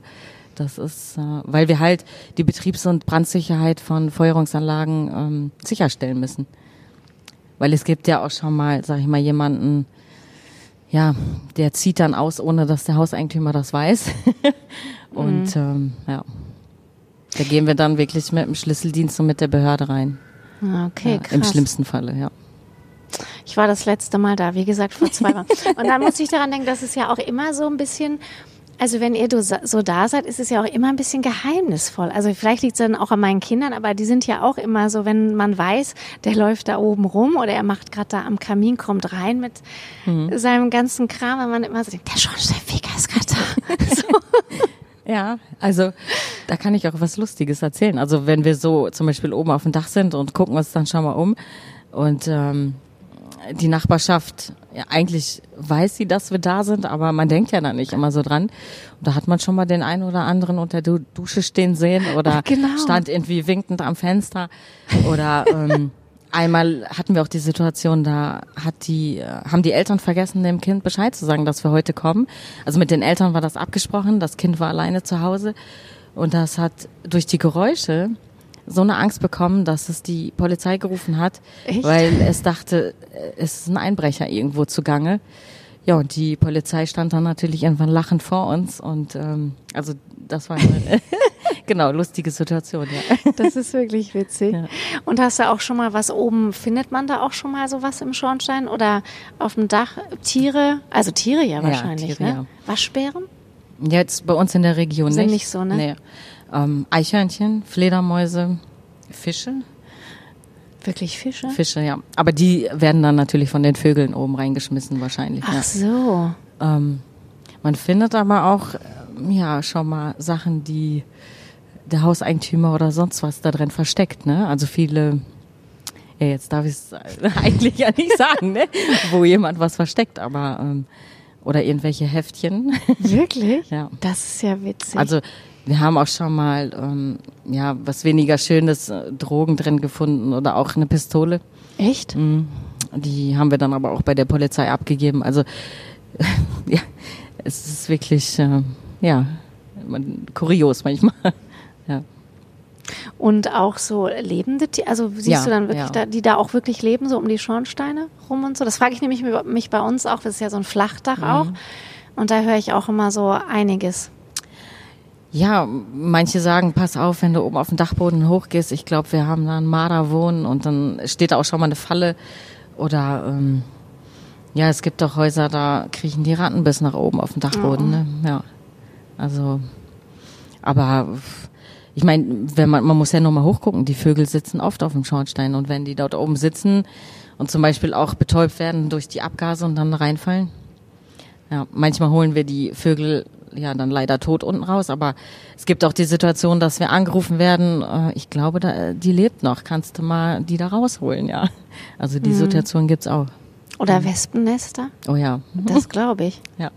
Das ist, äh, weil wir halt die Betriebs- und Brandsicherheit von Feuerungsanlagen ähm, sicherstellen müssen. Weil es gibt ja auch schon mal, sag ich mal, jemanden, ja, der zieht dann aus, ohne dass der Hauseigentümer das weiß. [laughs] und Mhm. ähm, ja, da gehen wir dann wirklich mit dem Schlüsseldienst und mit der Behörde rein. Ah, Okay, ja, krass. Im schlimmsten Falle, ja. Ich war das letzte Mal da, wie gesagt, vor zwei Wochen. [laughs] Und dann muss ich daran denken, dass es ja auch immer so ein bisschen, also wenn ihr so da seid, ist es ja auch immer ein bisschen geheimnisvoll. Also vielleicht liegt es dann auch an meinen Kindern, aber die sind ja auch immer so, wenn man weiß, der läuft da oben rum oder er macht gerade da am Kamin, kommt rein mit Mhm. seinem ganzen Kram, wenn man immer so denkt, der Schornsteinfeger ist gerade da. [laughs] so. Ja, also da kann ich auch was Lustiges erzählen. Also wenn wir so zum Beispiel oben auf dem Dach sind und gucken uns dann schon mal um und ähm, die Nachbarschaft, ja, eigentlich weiß sie, dass wir da sind, aber man denkt ja dann nicht immer so dran. Und da hat man schon mal den einen oder anderen unter der Du- Dusche stehen sehen oder Genau. stand irgendwie winkend am Fenster oder ähm, [laughs] Einmal hatten wir auch die Situation, da hat die, äh, haben die Eltern vergessen, dem Kind Bescheid zu sagen, dass wir heute kommen. Also mit den Eltern war das abgesprochen, das Kind war alleine zu Hause und das hat durch die Geräusche so eine Angst bekommen, dass es die Polizei gerufen hat, Echt? weil es dachte, äh, es ist ein Einbrecher irgendwo zugange. Ja, und die Polizei stand dann natürlich irgendwann lachend vor uns und ähm, also das war eine [laughs] genau lustige Situation, ja. Das ist wirklich witzig. Ja. Und hast du auch schon mal was oben, findet man da auch schon mal sowas im Schornstein oder auf dem Dach? Tiere? Also Tiere ja wahrscheinlich, Tiere, ne? ja. Waschbären? Jetzt bei uns in der Region Sind nicht. nicht so, ne? Nee. Ähm, Eichhörnchen, Fledermäuse, Fische. Wirklich Fische? Fische, ja. Aber die werden dann natürlich von den Vögeln oben reingeschmissen wahrscheinlich. Ach Ja. so. Ähm, man findet aber auch ähm, ja schon mal Sachen, die der Hauseigentümer oder sonst was da drin versteckt, ne? Also viele ja, jetzt darf ich es [laughs] eigentlich ja nicht sagen, ne? Wo jemand was versteckt, aber ähm, oder irgendwelche Heftchen. Wirklich? [laughs] Ja. Das ist ja witzig. Also wir haben auch schon mal ähm, ja was weniger Schönes, äh, Drogen drin gefunden oder auch eine Pistole. Echt? Mhm. Die haben wir dann aber auch bei der Polizei abgegeben. Also [laughs] ja, es ist wirklich äh, ja man, kurios manchmal. [laughs] Ja. Und auch so lebende Tiere, also siehst Ja, du dann wirklich, ja. da, die da auch wirklich leben, so um die Schornsteine rum und so? Das frage ich nämlich mich- mich bei uns auch, das ist ja so ein Flachdach Mhm. auch. Und da höre ich auch immer so einiges. Ja, manche sagen, pass auf, wenn du oben auf den Dachboden hochgehst. Ich glaube, wir haben da einen Marder wohnen und dann steht da auch schon mal eine Falle. Oder ähm, ja, es gibt auch Häuser, da kriechen die Ratten bis nach oben auf den Dachboden. Ne? Ja, also, aber ich meine, wenn man man muss ja nur mal hochgucken. Die Vögel sitzen oft auf dem Schornstein und wenn die dort oben sitzen und zum Beispiel auch betäubt werden durch die Abgase und dann reinfallen, ja, manchmal holen wir die Vögel ja dann leider tot unten raus, aber es gibt auch die Situation, dass wir angerufen werden, äh, ich glaube, da, die lebt noch, kannst du mal die da rausholen, ja. Also die Situation gibt's auch. Oder Wespennester? Oh ja. Das glaube ich. [laughs] Ja.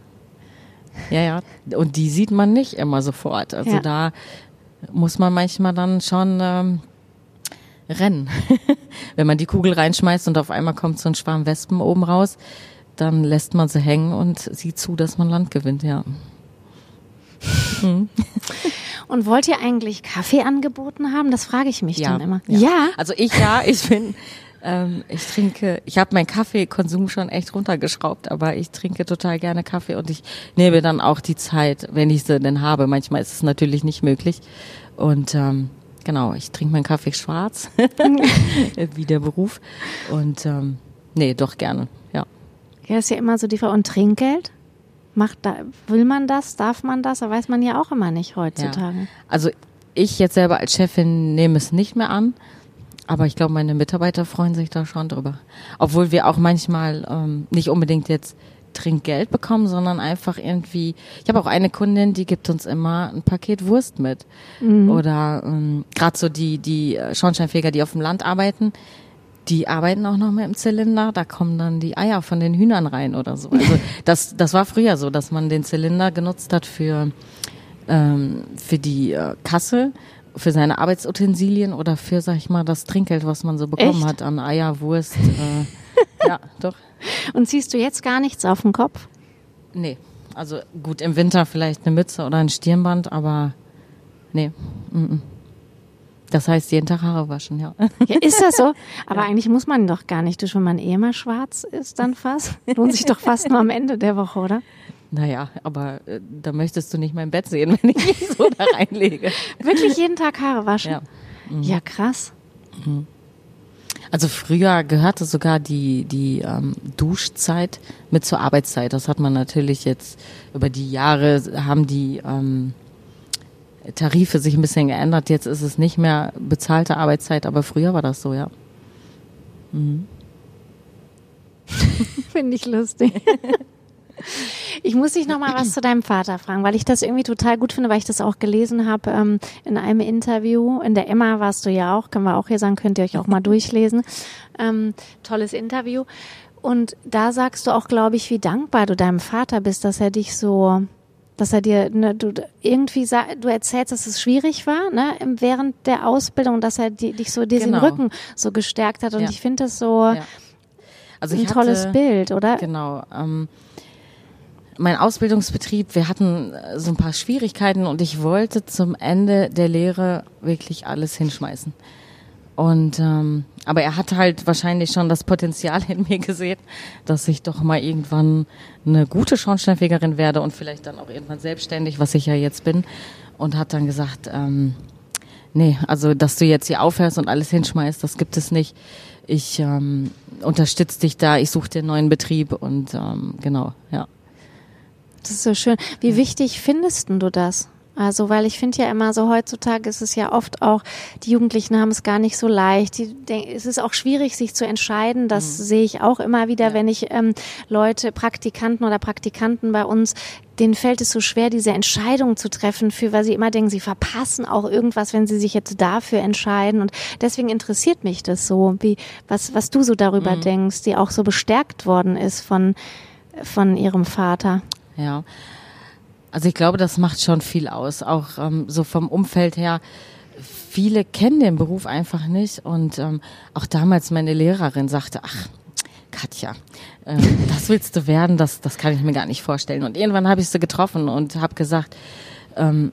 Ja, ja. Und die sieht man nicht immer sofort. Also Ja. da muss man manchmal dann schon ähm, rennen. [laughs] Wenn man die Kugel reinschmeißt und auf einmal kommt so ein Schwarm Wespen oben raus, dann lässt man sie hängen und sieht zu, dass man Land gewinnt, ja. Und wollt ihr eigentlich Kaffee angeboten haben? Das frage ich mich dann immer. Ja. Also ich ja, ich bin, ähm, ich trinke, ich habe meinen Kaffeekonsum schon echt runtergeschraubt, aber ich trinke total gerne Kaffee und ich nehme dann auch die Zeit, wenn ich sie denn habe. Manchmal ist es natürlich nicht möglich. Und ähm, genau, ich trinke meinen Kaffee schwarz, [laughs] wie der Beruf. Und ähm, nee, doch gerne, ja. Ja, ist ja immer so die Frage. Und Trinkgeld? Macht da, will man das? Darf man das? Da weiß man ja auch immer nicht heutzutage. Ja. Also ich jetzt selber als Chefin nehme es nicht mehr an, aber ich glaube, meine Mitarbeiter freuen sich da schon drüber. Obwohl wir auch manchmal ähm, nicht unbedingt jetzt Trinkgeld bekommen, sondern einfach irgendwie. Ich habe auch eine Kundin, die gibt uns immer ein Paket Wurst mit. Oder ähm, gerade so die die äh, Schornsteinfeger, die auf dem Land arbeiten, die arbeiten auch noch mit dem Zylinder, da kommen dann die Eier von den Hühnern rein oder so. Also [laughs] das, das war früher so, dass man den Zylinder genutzt hat für, ähm, für die äh, Kasse, für seine Arbeitsutensilien oder für, sag ich mal, das Trinkgeld, was man so bekommen Echt? hat an Eier, Wurst. Äh, [laughs] ja, doch. Und ziehst du jetzt gar nichts auf den Kopf? Nee, also gut, im Winter vielleicht eine Mütze oder ein Stirnband, aber Nee. Mm Das heißt, jeden Tag Haare waschen, ja. Ja, ist das so? [laughs] Aber ja. eigentlich muss man doch gar nicht duschen, wenn man eh mal schwarz ist, dann fast. Lohnt sich doch fast nur am Ende der Woche, oder? Naja, aber äh, da möchtest du nicht mein Bett sehen, [laughs] wenn ich mich so da reinlege. Wirklich jeden Tag Haare waschen? Ja. Mhm. Ja, krass. Mhm. Also früher gehörte sogar die, die ähm, Duschzeit mit zur Arbeitszeit. Das hat man natürlich jetzt über die Jahre haben die ähm, Tarife sich ein bisschen geändert. Jetzt ist es nicht mehr bezahlte Arbeitszeit, aber früher war das so, ja. Mhm. [laughs] Finde ich lustig. Ich muss dich noch mal was zu deinem Vater fragen, weil ich das irgendwie total gut finde, weil ich das auch gelesen habe ähm, in einem Interview. In der Emma warst du ja auch, können wir auch hier sagen, könnt ihr euch auch mal durchlesen. Ähm, tolles Interview. Und da sagst du auch, glaube ich, wie dankbar du deinem Vater bist, dass er dich so, dass er dir, ne, du irgendwie, du erzählst, dass es schwierig war, ne, während der Ausbildung, dass er die, dich so diesen genau. Rücken so gestärkt hat. Und ja. ich finde das so ja. also ein tolles hatte, Bild, oder? Genau. Ähm, mein Ausbildungsbetrieb, wir hatten äh, so ein paar Schwierigkeiten und ich wollte zum Ende der Lehre wirklich alles hinschmeißen. Und ähm, aber er hat halt wahrscheinlich schon das Potenzial in mir gesehen, dass ich doch mal irgendwann eine gute Schornsteinfegerin werde und vielleicht dann auch irgendwann selbstständig, was ich ja jetzt bin. Und hat dann gesagt, ähm, nee, also dass du jetzt hier aufhörst und alles hinschmeißt, das gibt es nicht. Ich ähm, unterstütze dich da, ich suche dir einen neuen Betrieb und ähm, genau, ja. Das ist so schön. Wie wichtig findest du das? Also, weil ich finde ja immer so, heutzutage ist es ja oft auch, die Jugendlichen haben es gar nicht so leicht. Die, es ist auch schwierig, sich zu entscheiden. Das mhm. sehe ich auch immer wieder, ja. wenn ich ähm, Leute, Praktikanten oder Praktikanten bei uns, denen fällt es so schwer, diese Entscheidung zu treffen, für, weil sie immer denken, sie verpassen auch irgendwas, wenn sie sich jetzt dafür entscheiden. Und deswegen interessiert mich das so, wie, was, was du so darüber mhm. denkst, die auch so bestärkt worden ist von, von ihrem Vater. Ja. Also ich glaube, das macht schon viel aus, auch ähm, so vom Umfeld her. Viele kennen den Beruf einfach nicht und ähm, auch damals meine Lehrerin sagte, ach, Katja, [laughs] äh, das willst du werden, das, das kann ich mir gar nicht vorstellen. Und irgendwann habe ich sie getroffen und habe gesagt, ähm,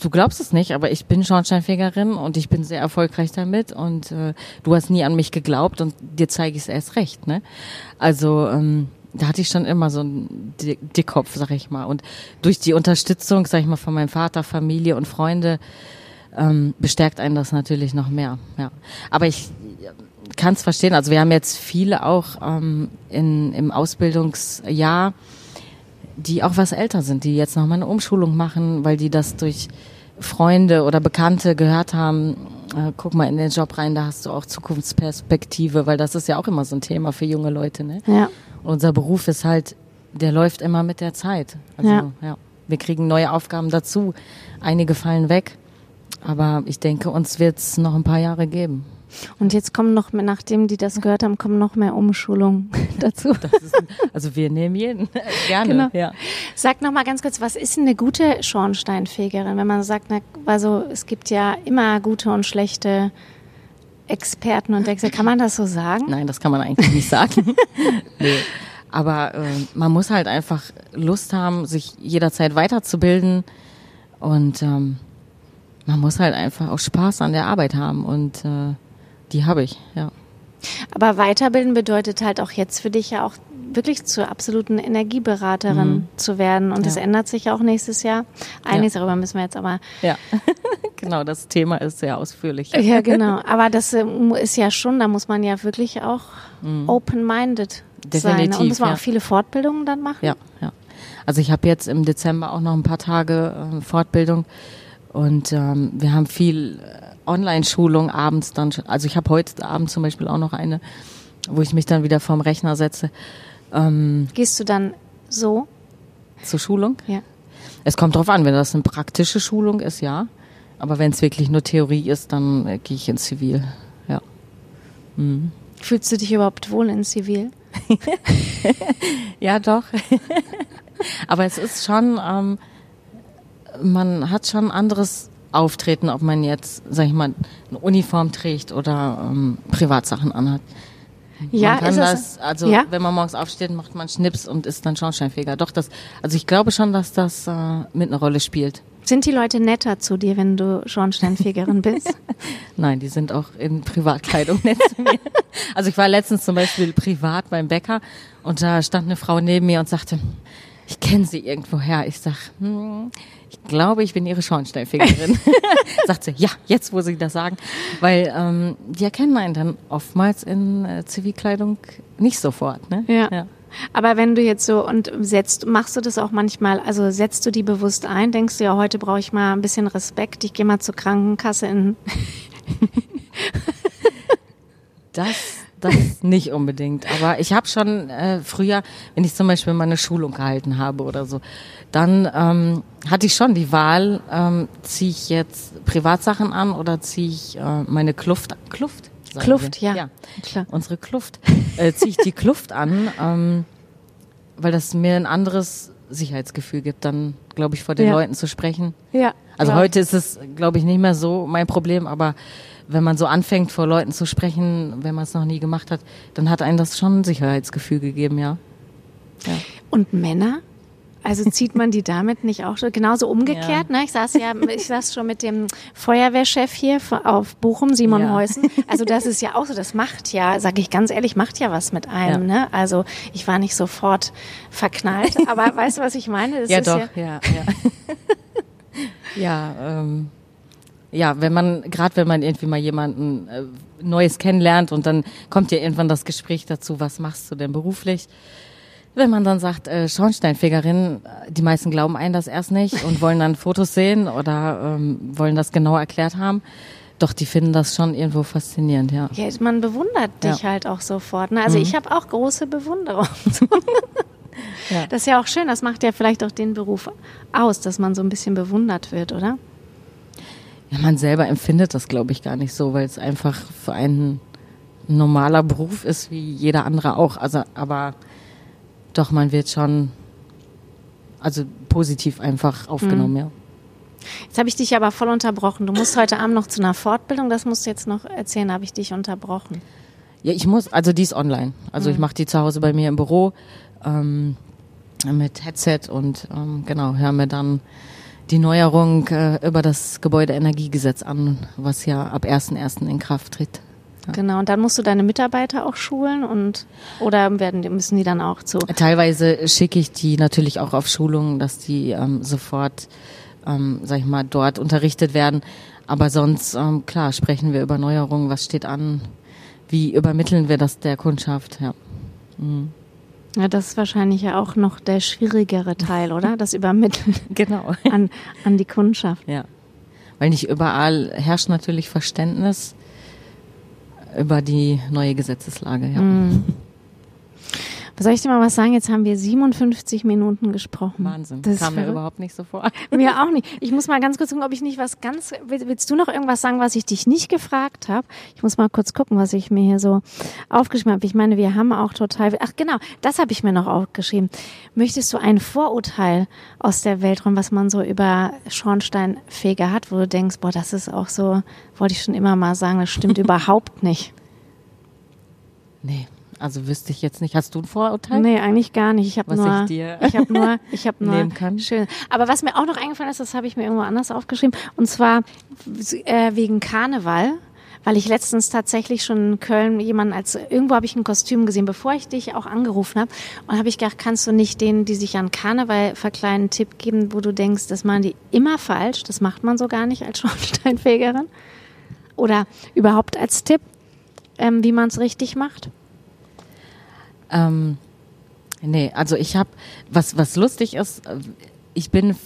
du glaubst es nicht, aber ich bin Schornsteinfegerin und ich bin sehr erfolgreich damit und äh, du hast nie an mich geglaubt und dir zeige ich es erst recht. Ne? Also ähm, da hatte ich schon immer so einen Dickkopf, sag ich mal. Und durch die Unterstützung, sag ich mal, von meinem Vater, Familie und Freunde, ähm, bestärkt einen das natürlich noch mehr. Ja. Aber ich kann es verstehen. Also wir haben jetzt viele auch ähm, in, im Ausbildungsjahr, die auch was älter sind, die jetzt noch mal eine Umschulung machen, weil die das durch Freunde oder Bekannte gehört haben, äh, guck mal in den Job rein, da hast du auch Zukunftsperspektive, weil das ist ja auch immer so ein Thema für junge Leute. Ne? Ja. Unser Beruf ist halt, der läuft immer mit der Zeit. Also, ja. ja. Wir kriegen neue Aufgaben dazu. Einige fallen weg. Aber ich denke, uns wird es noch ein paar Jahre geben. Und jetzt kommen noch mehr, nachdem die das gehört haben, kommen noch mehr Umschulungen [laughs] dazu. Ist, also wir nehmen jeden [laughs] gerne. Genau. Ja. Sag noch mal ganz kurz, was ist eine gute Schornsteinfegerin? Wenn man sagt, na, also es gibt ja immer gute und schlechte Experten und Wechsel. Kann man das so sagen? Nein, das kann man eigentlich nicht sagen. [laughs] nee. Aber äh, man muss halt einfach Lust haben, sich jederzeit weiterzubilden und ähm, man muss halt einfach auch Spaß an der Arbeit haben und äh, die habe ich, ja. Aber weiterbilden bedeutet halt auch jetzt für dich ja auch wirklich zur absoluten Energieberaterin mhm. zu werden. Und ja. das ändert sich ja auch nächstes Jahr. Einiges ja. darüber müssen wir jetzt aber. Ja, [laughs] genau, das Thema ist sehr ausführlich. [laughs] Ja, genau. Aber das äh, ist ja schon, da muss man ja wirklich auch mhm. open-minded sein. Und muss man ja. auch viele Fortbildungen dann machen. Ja, ja. Also ich habe jetzt im Dezember auch noch ein paar Tage äh, Fortbildung und ähm, wir haben viel äh, Online-Schulung abends dann schon. Also ich habe heute Abend zum Beispiel auch noch eine, wo ich mich dann wieder vorm Rechner setze. Ähm, Gehst du dann so? Zur Schulung? Ja. Es kommt drauf an, wenn das eine praktische Schulung ist, ja. Aber wenn es wirklich nur Theorie ist, dann äh, gehe ich ins Zivil. Ja. Mhm. Fühlst du dich überhaupt wohl in Zivil? [laughs] ja, doch. [laughs] Aber es ist schon, ähm, man hat schon anderes Auftreten, ob man jetzt, sag ich mal, eine Uniform trägt oder ähm, Privatsachen anhat. Ja, man kann das, also ja? wenn man morgens aufsteht, macht man Schnips und ist dann Schornsteinfeger. Doch, das, also ich glaube schon, dass das äh, mit einer Rolle spielt. Sind die Leute netter zu dir, wenn du Schornsteinfegerin [laughs] bist? Nein, die sind auch in Privatkleidung nett zu mir. Also ich war letztens zum Beispiel privat beim Bäcker und da stand eine Frau neben mir und sagte, ich kenne sie irgendwoher. Ich sag, hm, ich glaube, ich bin ihre Schornsteinfegerin. [laughs] Sagt sie, ja, jetzt wo sie das sagen. Weil ähm, die erkennen einen dann oftmals in äh, Zivilkleidung nicht sofort. Ne? Ja. ja. Aber wenn du jetzt so und setzt, machst du das auch manchmal, also setzt du die bewusst ein, denkst du ja, heute brauche ich mal ein bisschen Respekt, ich gehe mal zur Krankenkasse in. das, das nicht unbedingt. Aber ich habe schon äh, früher, wenn ich zum Beispiel meine Schulung gehalten habe oder so, dann ähm, hatte ich schon die Wahl, ähm, ziehe ich jetzt Privatsachen an oder ziehe ich äh, meine Kluft, Kluft Kluft, ja. ja. Klar. Unsere Kluft. Äh, ziehe ich die Kluft an, ähm, weil das mir ein anderes Sicherheitsgefühl gibt, dann, glaube ich, vor den ja. Leuten zu sprechen. Ja. Also klar. heute ist es, glaube ich, nicht mehr so mein Problem, aber wenn man so anfängt, vor Leuten zu sprechen, wenn man es noch nie gemacht hat, dann hat einem das schon ein Sicherheitsgefühl gegeben, ja. ja. Und Männer? Also zieht man die damit nicht auch schon genauso umgekehrt? Ja. Ne? Ich saß ja, ich saß schon mit dem Feuerwehrchef hier auf Bochum, Simon ja. Heusen. Also das ist ja auch so, das macht ja, sage ich ganz ehrlich, macht ja was mit einem. Ja. Ne? Also ich war nicht sofort verknallt, aber weißt du, was ich meine? Das ja, doch, ja, ja. [laughs] ja, ähm, ja, wenn man, gerade wenn man irgendwie mal jemanden äh, Neues kennenlernt und dann kommt ja irgendwann das Gespräch dazu, was machst du denn beruflich? Wenn man dann sagt, äh, Schornsteinfegerin, die meisten glauben einen das erst nicht und wollen dann Fotos sehen oder ähm, wollen das genau erklärt haben. Doch, die finden das schon irgendwo faszinierend, ja. Ja, man bewundert dich ja. halt auch sofort. Ne? Also mhm. ich habe auch große Bewunderung. ja. [laughs] Das ist ja auch schön, das macht ja vielleicht auch den Beruf aus, dass man so ein bisschen bewundert wird, oder? Ja, man selber empfindet das, glaube ich, gar nicht so, weil es einfach für einen normaler Beruf ist, wie jeder andere auch. Also, aber doch, man wird schon, also positiv einfach aufgenommen, mhm. ja. Jetzt habe ich dich aber voll unterbrochen. Du musst heute Abend noch zu einer Fortbildung, das musst du jetzt noch erzählen, habe ich dich unterbrochen. Ja, ich muss, also die ist online. Also mhm. ich mache die zu Hause bei mir im Büro ähm, mit Headset und ähm, genau, höre mir dann die Neuerung äh, über das Gebäudeenergiegesetz an, was ja ab 1.1. in Kraft tritt. Genau, und dann musst du deine Mitarbeiter auch schulen und oder werden müssen die dann auch zu? Teilweise schicke ich die natürlich auch auf Schulungen, dass die ähm, sofort, ähm, sag ich mal, dort unterrichtet werden. Aber sonst, ähm, klar, sprechen wir über Neuerungen, was steht an, wie übermitteln wir das der Kundschaft, ja. Mhm. Ja, das ist wahrscheinlich ja auch noch der schwierigere Teil, oder? [laughs] Das Übermitteln genau. [laughs] an, an die Kundschaft. Ja. Weil nicht überall herrscht natürlich Verständnis über die neue Gesetzeslage. Ja. Mhm. Soll ich dir mal was sagen? Jetzt haben wir 57 Minuten gesprochen. Wahnsinn. Das kam mir überhaupt nicht so vor. [laughs] Mir auch nicht. Ich muss mal ganz kurz gucken, ob ich nicht was ganz. Willst du noch irgendwas sagen, was ich dich nicht gefragt habe? Ich muss mal kurz gucken, was ich mir hier so aufgeschrieben habe. Ich meine, wir haben auch total. Ach genau, das habe ich mir noch aufgeschrieben. Möchtest du ein Vorurteil aus der Welt räumen, was man so über Schornsteinfeger hat, wo du denkst, boah, das ist auch so, wollte ich schon immer mal sagen, das stimmt [laughs] überhaupt nicht. Nee. Also wüsste ich jetzt nicht. Hast du ein Vorurteil? Nee, eigentlich gar nicht. Ich habe [laughs] nur, ich dir ich habe nur, ich habe nur nehmen kann. schön. Aber was mir auch noch eingefallen ist, das habe ich mir irgendwo anders aufgeschrieben. Und zwar äh, wegen Karneval weil ich letztens tatsächlich schon in Köln jemanden als irgendwo habe ich ein Kostüm gesehen, bevor ich dich auch angerufen habe und habe ich gedacht, kannst du nicht denen, die sich an Karneval verkleiden, einen Tipp geben, wo du denkst, das machen die immer falsch, das macht man so gar nicht als [laughs] Schornsteinfegerin oder überhaupt als Tipp, ähm, wie man es richtig macht? Ähm, nee, also ich habe, was, was lustig ist, ich bin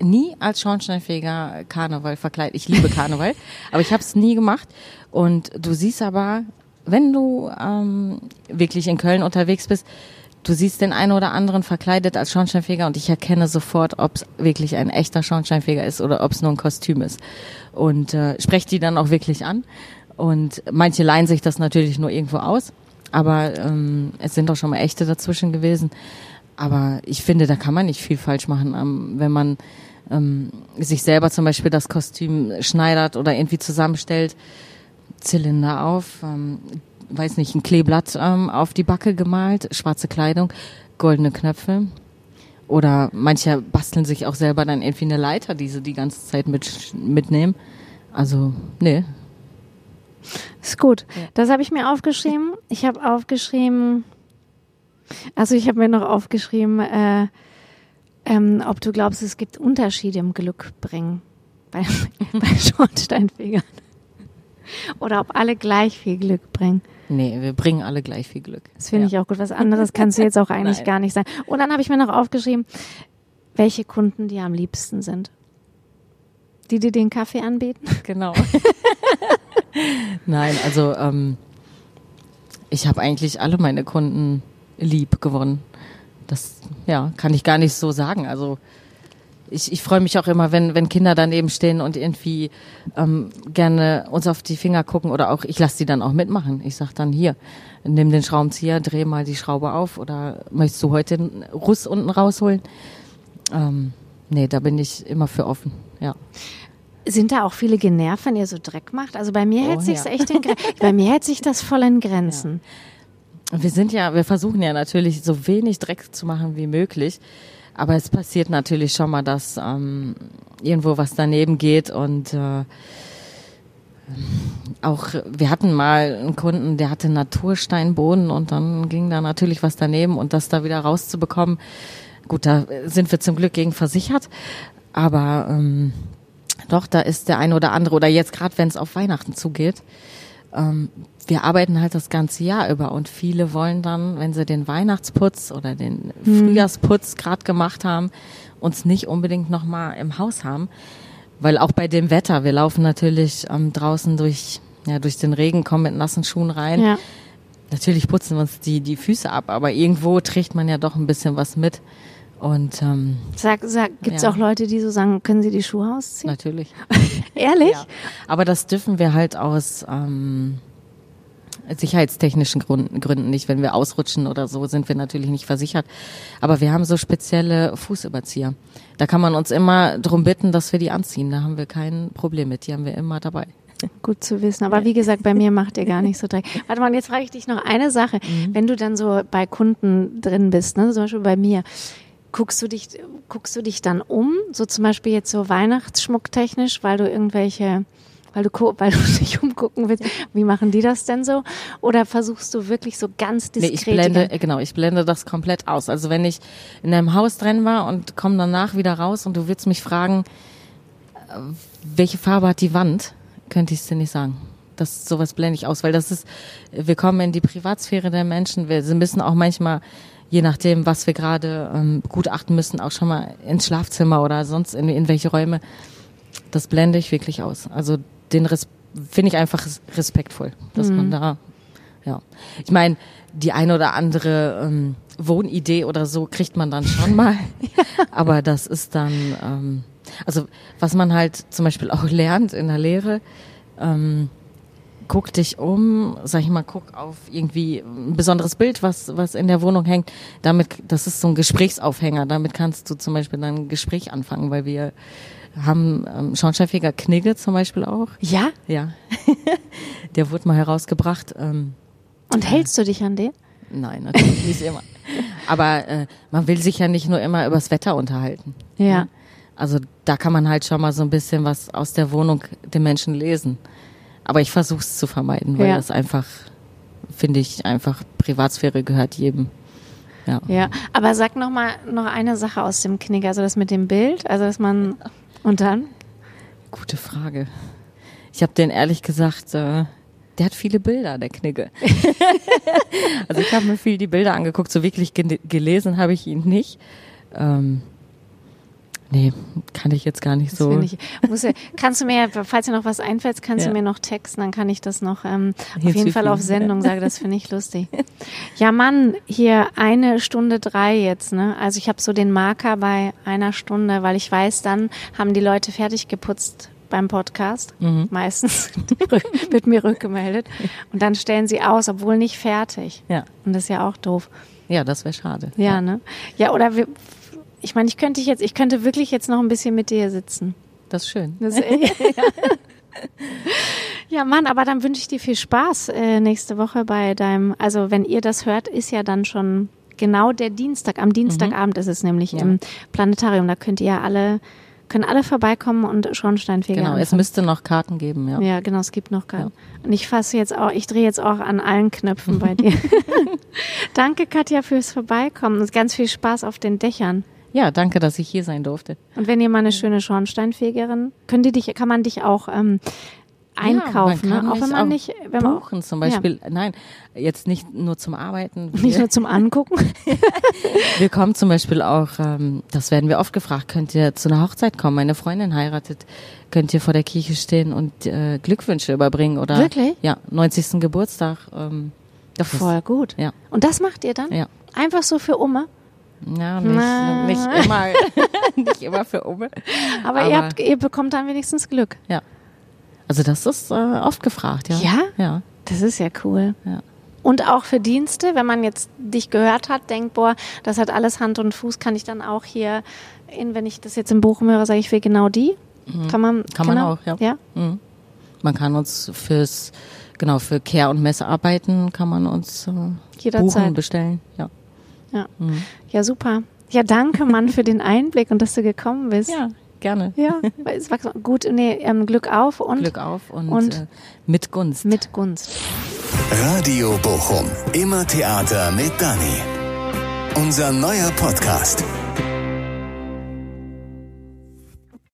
nie als Schornsteinfeger Karneval verkleidet. Ich liebe Karneval, [laughs] aber ich habe es nie gemacht. Und du siehst aber, wenn du ähm, wirklich in Köln unterwegs bist, du siehst den einen oder anderen verkleidet als Schornsteinfeger und ich erkenne sofort, ob es wirklich ein echter Schornsteinfeger ist oder ob es nur ein Kostüm ist. Und äh, spreche die dann auch wirklich an. Und manche leihen sich das natürlich nur irgendwo aus. Aber ähm, es sind auch schon mal echte dazwischen gewesen. Aber ich finde, da kann man nicht viel falsch machen, ähm, wenn man ähm, sich selber zum Beispiel das Kostüm schneidert oder irgendwie zusammenstellt. Zylinder auf, ähm, weiß nicht, ein Kleeblatt ähm, auf die Backe gemalt, schwarze Kleidung, goldene Knöpfe. Oder manche basteln sich auch selber dann irgendwie eine Leiter, die sie die ganze Zeit mit, mitnehmen. Also, nee. Ist gut. Das habe ich mir aufgeschrieben. Ich habe aufgeschrieben, also ich habe mir noch aufgeschrieben, äh, ähm, ob du glaubst, es gibt Unterschiede im Glück bringen [laughs] bei, bei Schornsteinfegern. Oder ob alle gleich viel Glück bringen. Nee, wir bringen alle gleich viel Glück. Das finde Ja. ich auch gut. Was anderes kannst du jetzt auch eigentlich [laughs] Nein. gar nicht sein. Und dann habe ich mir noch aufgeschrieben, welche Kunden dir am liebsten sind. Die dir den Kaffee anbieten? Genau. [laughs] Nein, also ähm, ich habe eigentlich alle meine Kunden lieb gewonnen. Das ja, kann ich gar nicht so sagen. Also ich, ich freue mich auch immer, wenn, wenn Kinder daneben stehen und irgendwie ähm, gerne uns auf die Finger gucken oder auch, ich lasse die dann auch mitmachen. Ich sag dann hier, nimm den Schraubenzieher, dreh mal die Schraube auf oder möchtest du heute den Russ unten rausholen? Ähm, nee, da bin ich immer für offen, ja. Sind da auch viele genervt, wenn ihr so Dreck macht? Also bei mir Oh, hält sich's ja. echt in [laughs] bei mir hält sich das voll in Grenzen. Wir sind ja, wir versuchen ja natürlich so wenig Dreck zu machen wie möglich. Aber es passiert natürlich schon mal, dass ähm, irgendwo was daneben geht und äh, auch wir hatten mal einen Kunden, der hatte Natursteinboden und dann ging da natürlich was daneben und das da wieder rauszubekommen. Gut, da sind wir zum Glück gegen versichert, aber ähm, doch, da ist der eine oder andere oder jetzt gerade, wenn es auf Weihnachten zugeht, ähm, wir arbeiten halt das ganze Jahr über und viele wollen dann, wenn sie den Weihnachtsputz oder den Frühjahrsputz gerade gemacht haben, uns nicht unbedingt nochmal im Haus haben. Weil auch bei dem Wetter, wir laufen natürlich ähm, draußen durch, ja, durch den Regen, kommen mit nassen Schuhen rein. Ja. Natürlich putzen wir uns die, die Füße ab, aber irgendwo trägt man ja doch ein bisschen was mit. Und ähm, Sag, sag, gibt's Ja. auch Leute, die so sagen, können sie die Schuhe ausziehen? natürlich. [laughs] Ehrlich? Ja. Aber das dürfen wir halt aus ähm, sicherheitstechnischen Gründen, Gründen nicht. Wenn wir ausrutschen oder so, sind wir natürlich nicht versichert. Aber wir haben so spezielle Fußüberzieher. Da kann man uns immer drum bitten, dass wir die anziehen. Da haben wir kein Problem mit. Die haben wir immer dabei. [laughs] Gut zu wissen. Aber wie gesagt, bei mir macht ihr gar nicht so Dreck. Warte mal, jetzt frage ich dich noch eine Sache. Mhm. Wenn du dann so bei Kunden drin bist, ne, zum Beispiel bei mir, guckst du dich, guckst du dich dann um, so zum Beispiel jetzt so Weihnachtsschmucktechnisch, weil du irgendwelche, weil du, [laughs] weil du dich umgucken willst, wie machen die das denn so? Oder versuchst du wirklich so ganz Nee, diskret? ich blende, äh, genau, ich blende das komplett aus. Also wenn ich in einem Haus drin war und komme danach wieder raus und du willst mich fragen, äh, welche Farbe hat die Wand, könnte ich es dir nicht sagen. Das sowas blende ich aus, weil das ist, wir kommen in die Privatsphäre der Menschen. Wir müssen auch manchmal, je nachdem, was wir gerade ähm, gutachten müssen, auch schon mal ins Schlafzimmer oder sonst in, in welche Räume. Das blende ich wirklich aus. Also den finde ich einfach res- respektvoll, dass man da ja. Ich meine, die eine oder andere ähm, Wohnidee oder so kriegt man dann schon mal. [laughs] Aber das ist dann, ähm, also was man halt zum Beispiel auch lernt in der Lehre, ähm, guck dich um, sag ich mal, guck auf irgendwie ein besonderes Bild, was, was in der Wohnung hängt. Damit, das ist so ein Gesprächsaufhänger. Damit kannst du zum Beispiel dann ein Gespräch anfangen, weil wir haben ähm, Schornsteinfeger Knigge zum Beispiel auch. Ja? Ja. [laughs] Der wurde mal herausgebracht. Ähm, Und hältst du dich an den? nein, natürlich nicht immer. Aber äh, man will sich ja nicht nur immer übers Wetter unterhalten. Ja. Also da kann man halt schon mal so ein bisschen was aus der Wohnung den Menschen lesen. Aber ich versuche es zu vermeiden, weil Ja. das einfach, finde ich, einfach Privatsphäre gehört jedem. Ja. Ja, aber sag noch mal noch eine Sache aus dem Knick, also das mit dem Bild, also dass man und dann Gute Frage. Ich habe den ehrlich gesagt, äh, der hat viele Bilder, der Knigge. [laughs] also ich habe mir viel die Bilder angeguckt, so wirklich ge gelesen habe ich ihn nicht. Ähm, nee, kann ich jetzt gar nicht das so. ich, muss ja, kannst du mir, falls dir noch was einfällt, kannst Ja. du mir noch texten, dann kann ich das noch ähm, auf jeden. Fall auf Sendung sagen, das finde ich lustig. [laughs] Ja, Mann, hier eine Stunde drei jetzt, ne? Also ich habe so den Marker bei einer Stunde, weil ich weiß, dann haben die Leute fertig geputzt beim Podcast. Mhm. Meistens [laughs] [laughs] wird mir rückgemeldet. Und dann stellen sie aus, obwohl nicht fertig. Ja. Und das ist ja auch doof. ja, das wäre schade. Ja, ne? Ja, oder wir, ich meine, ich könnte jetzt, ich könnte wirklich jetzt noch ein bisschen mit dir sitzen. Das ist schön. Das, [laughs] ja, Mann, aber dann wünsche ich dir viel Spaß äh, nächste Woche bei deinem, also wenn ihr das hört, ist ja dann schon genau der Dienstag. Am Dienstagabend ist es nämlich Ja. im Planetarium. Da könnt ihr ja alle, können alle vorbeikommen und Schornsteinfeger Genau, es anfangen. müsste noch Karten geben, ja. Ja, genau, es gibt noch keinen. Und ich fasse jetzt auch, ich drehe jetzt auch an allen Knöpfen bei [laughs] dir. [laughs] Danke, Katja, fürs Vorbeikommen und ganz viel Spaß auf den Dächern. Ja, danke, dass ich hier sein durfte. Und wenn ihr mal eine schöne Schornsteinfegerin, können die dich, kann man dich auch ähm, einkaufen, ja, ne? Auch wenn man nicht, wenn man buchen zum Beispiel. Nein, jetzt nicht nur zum Arbeiten. nicht Wir, nur zum Angucken. [laughs] wir kommen zum Beispiel auch, ähm, das werden wir oft gefragt, könnt ihr zu einer Hochzeit kommen? Meine Freundin heiratet, könnt ihr vor der Kirche stehen und äh, Glückwünsche überbringen oder Wirklich? Ja, 90. Geburtstag. Ähm, das- Voll gut. Ja. Und das macht ihr dann? Ja. Einfach so für Umme? Ja, nicht, Na. nicht immer, [laughs] nicht immer für Umme. Aber, Aber- ihr, habt, ihr bekommt dann wenigstens Glück. Ja. Also das ist äh, oft gefragt, ja. Ja? Ja. Das ist ja cool. Ja. Und auch für Dienste, wenn man jetzt dich gehört hat, denkt, boah, das hat alles Hand und Fuß, kann ich dann auch hier, in, wenn ich das jetzt im Bochum höre, sage ich, will genau die? Kann man, Mhm. Kann man genau, auch, ja. ja. Mhm. Man kann uns fürs, genau, für Care- und Messearbeiten kann man uns äh, Jederzeit. buchen, bestellen. Ja. Ja. ja, super. Ja, danke, Mann, für den Einblick und dass du gekommen bist. ja, gerne. Ja, es war gut, nee, ähm, Glück auf und Glück auf und, und- äh, mit Gunst. mit Gunst. Radio Bochum. Immer Theater mit Dani. Unser neuer Podcast.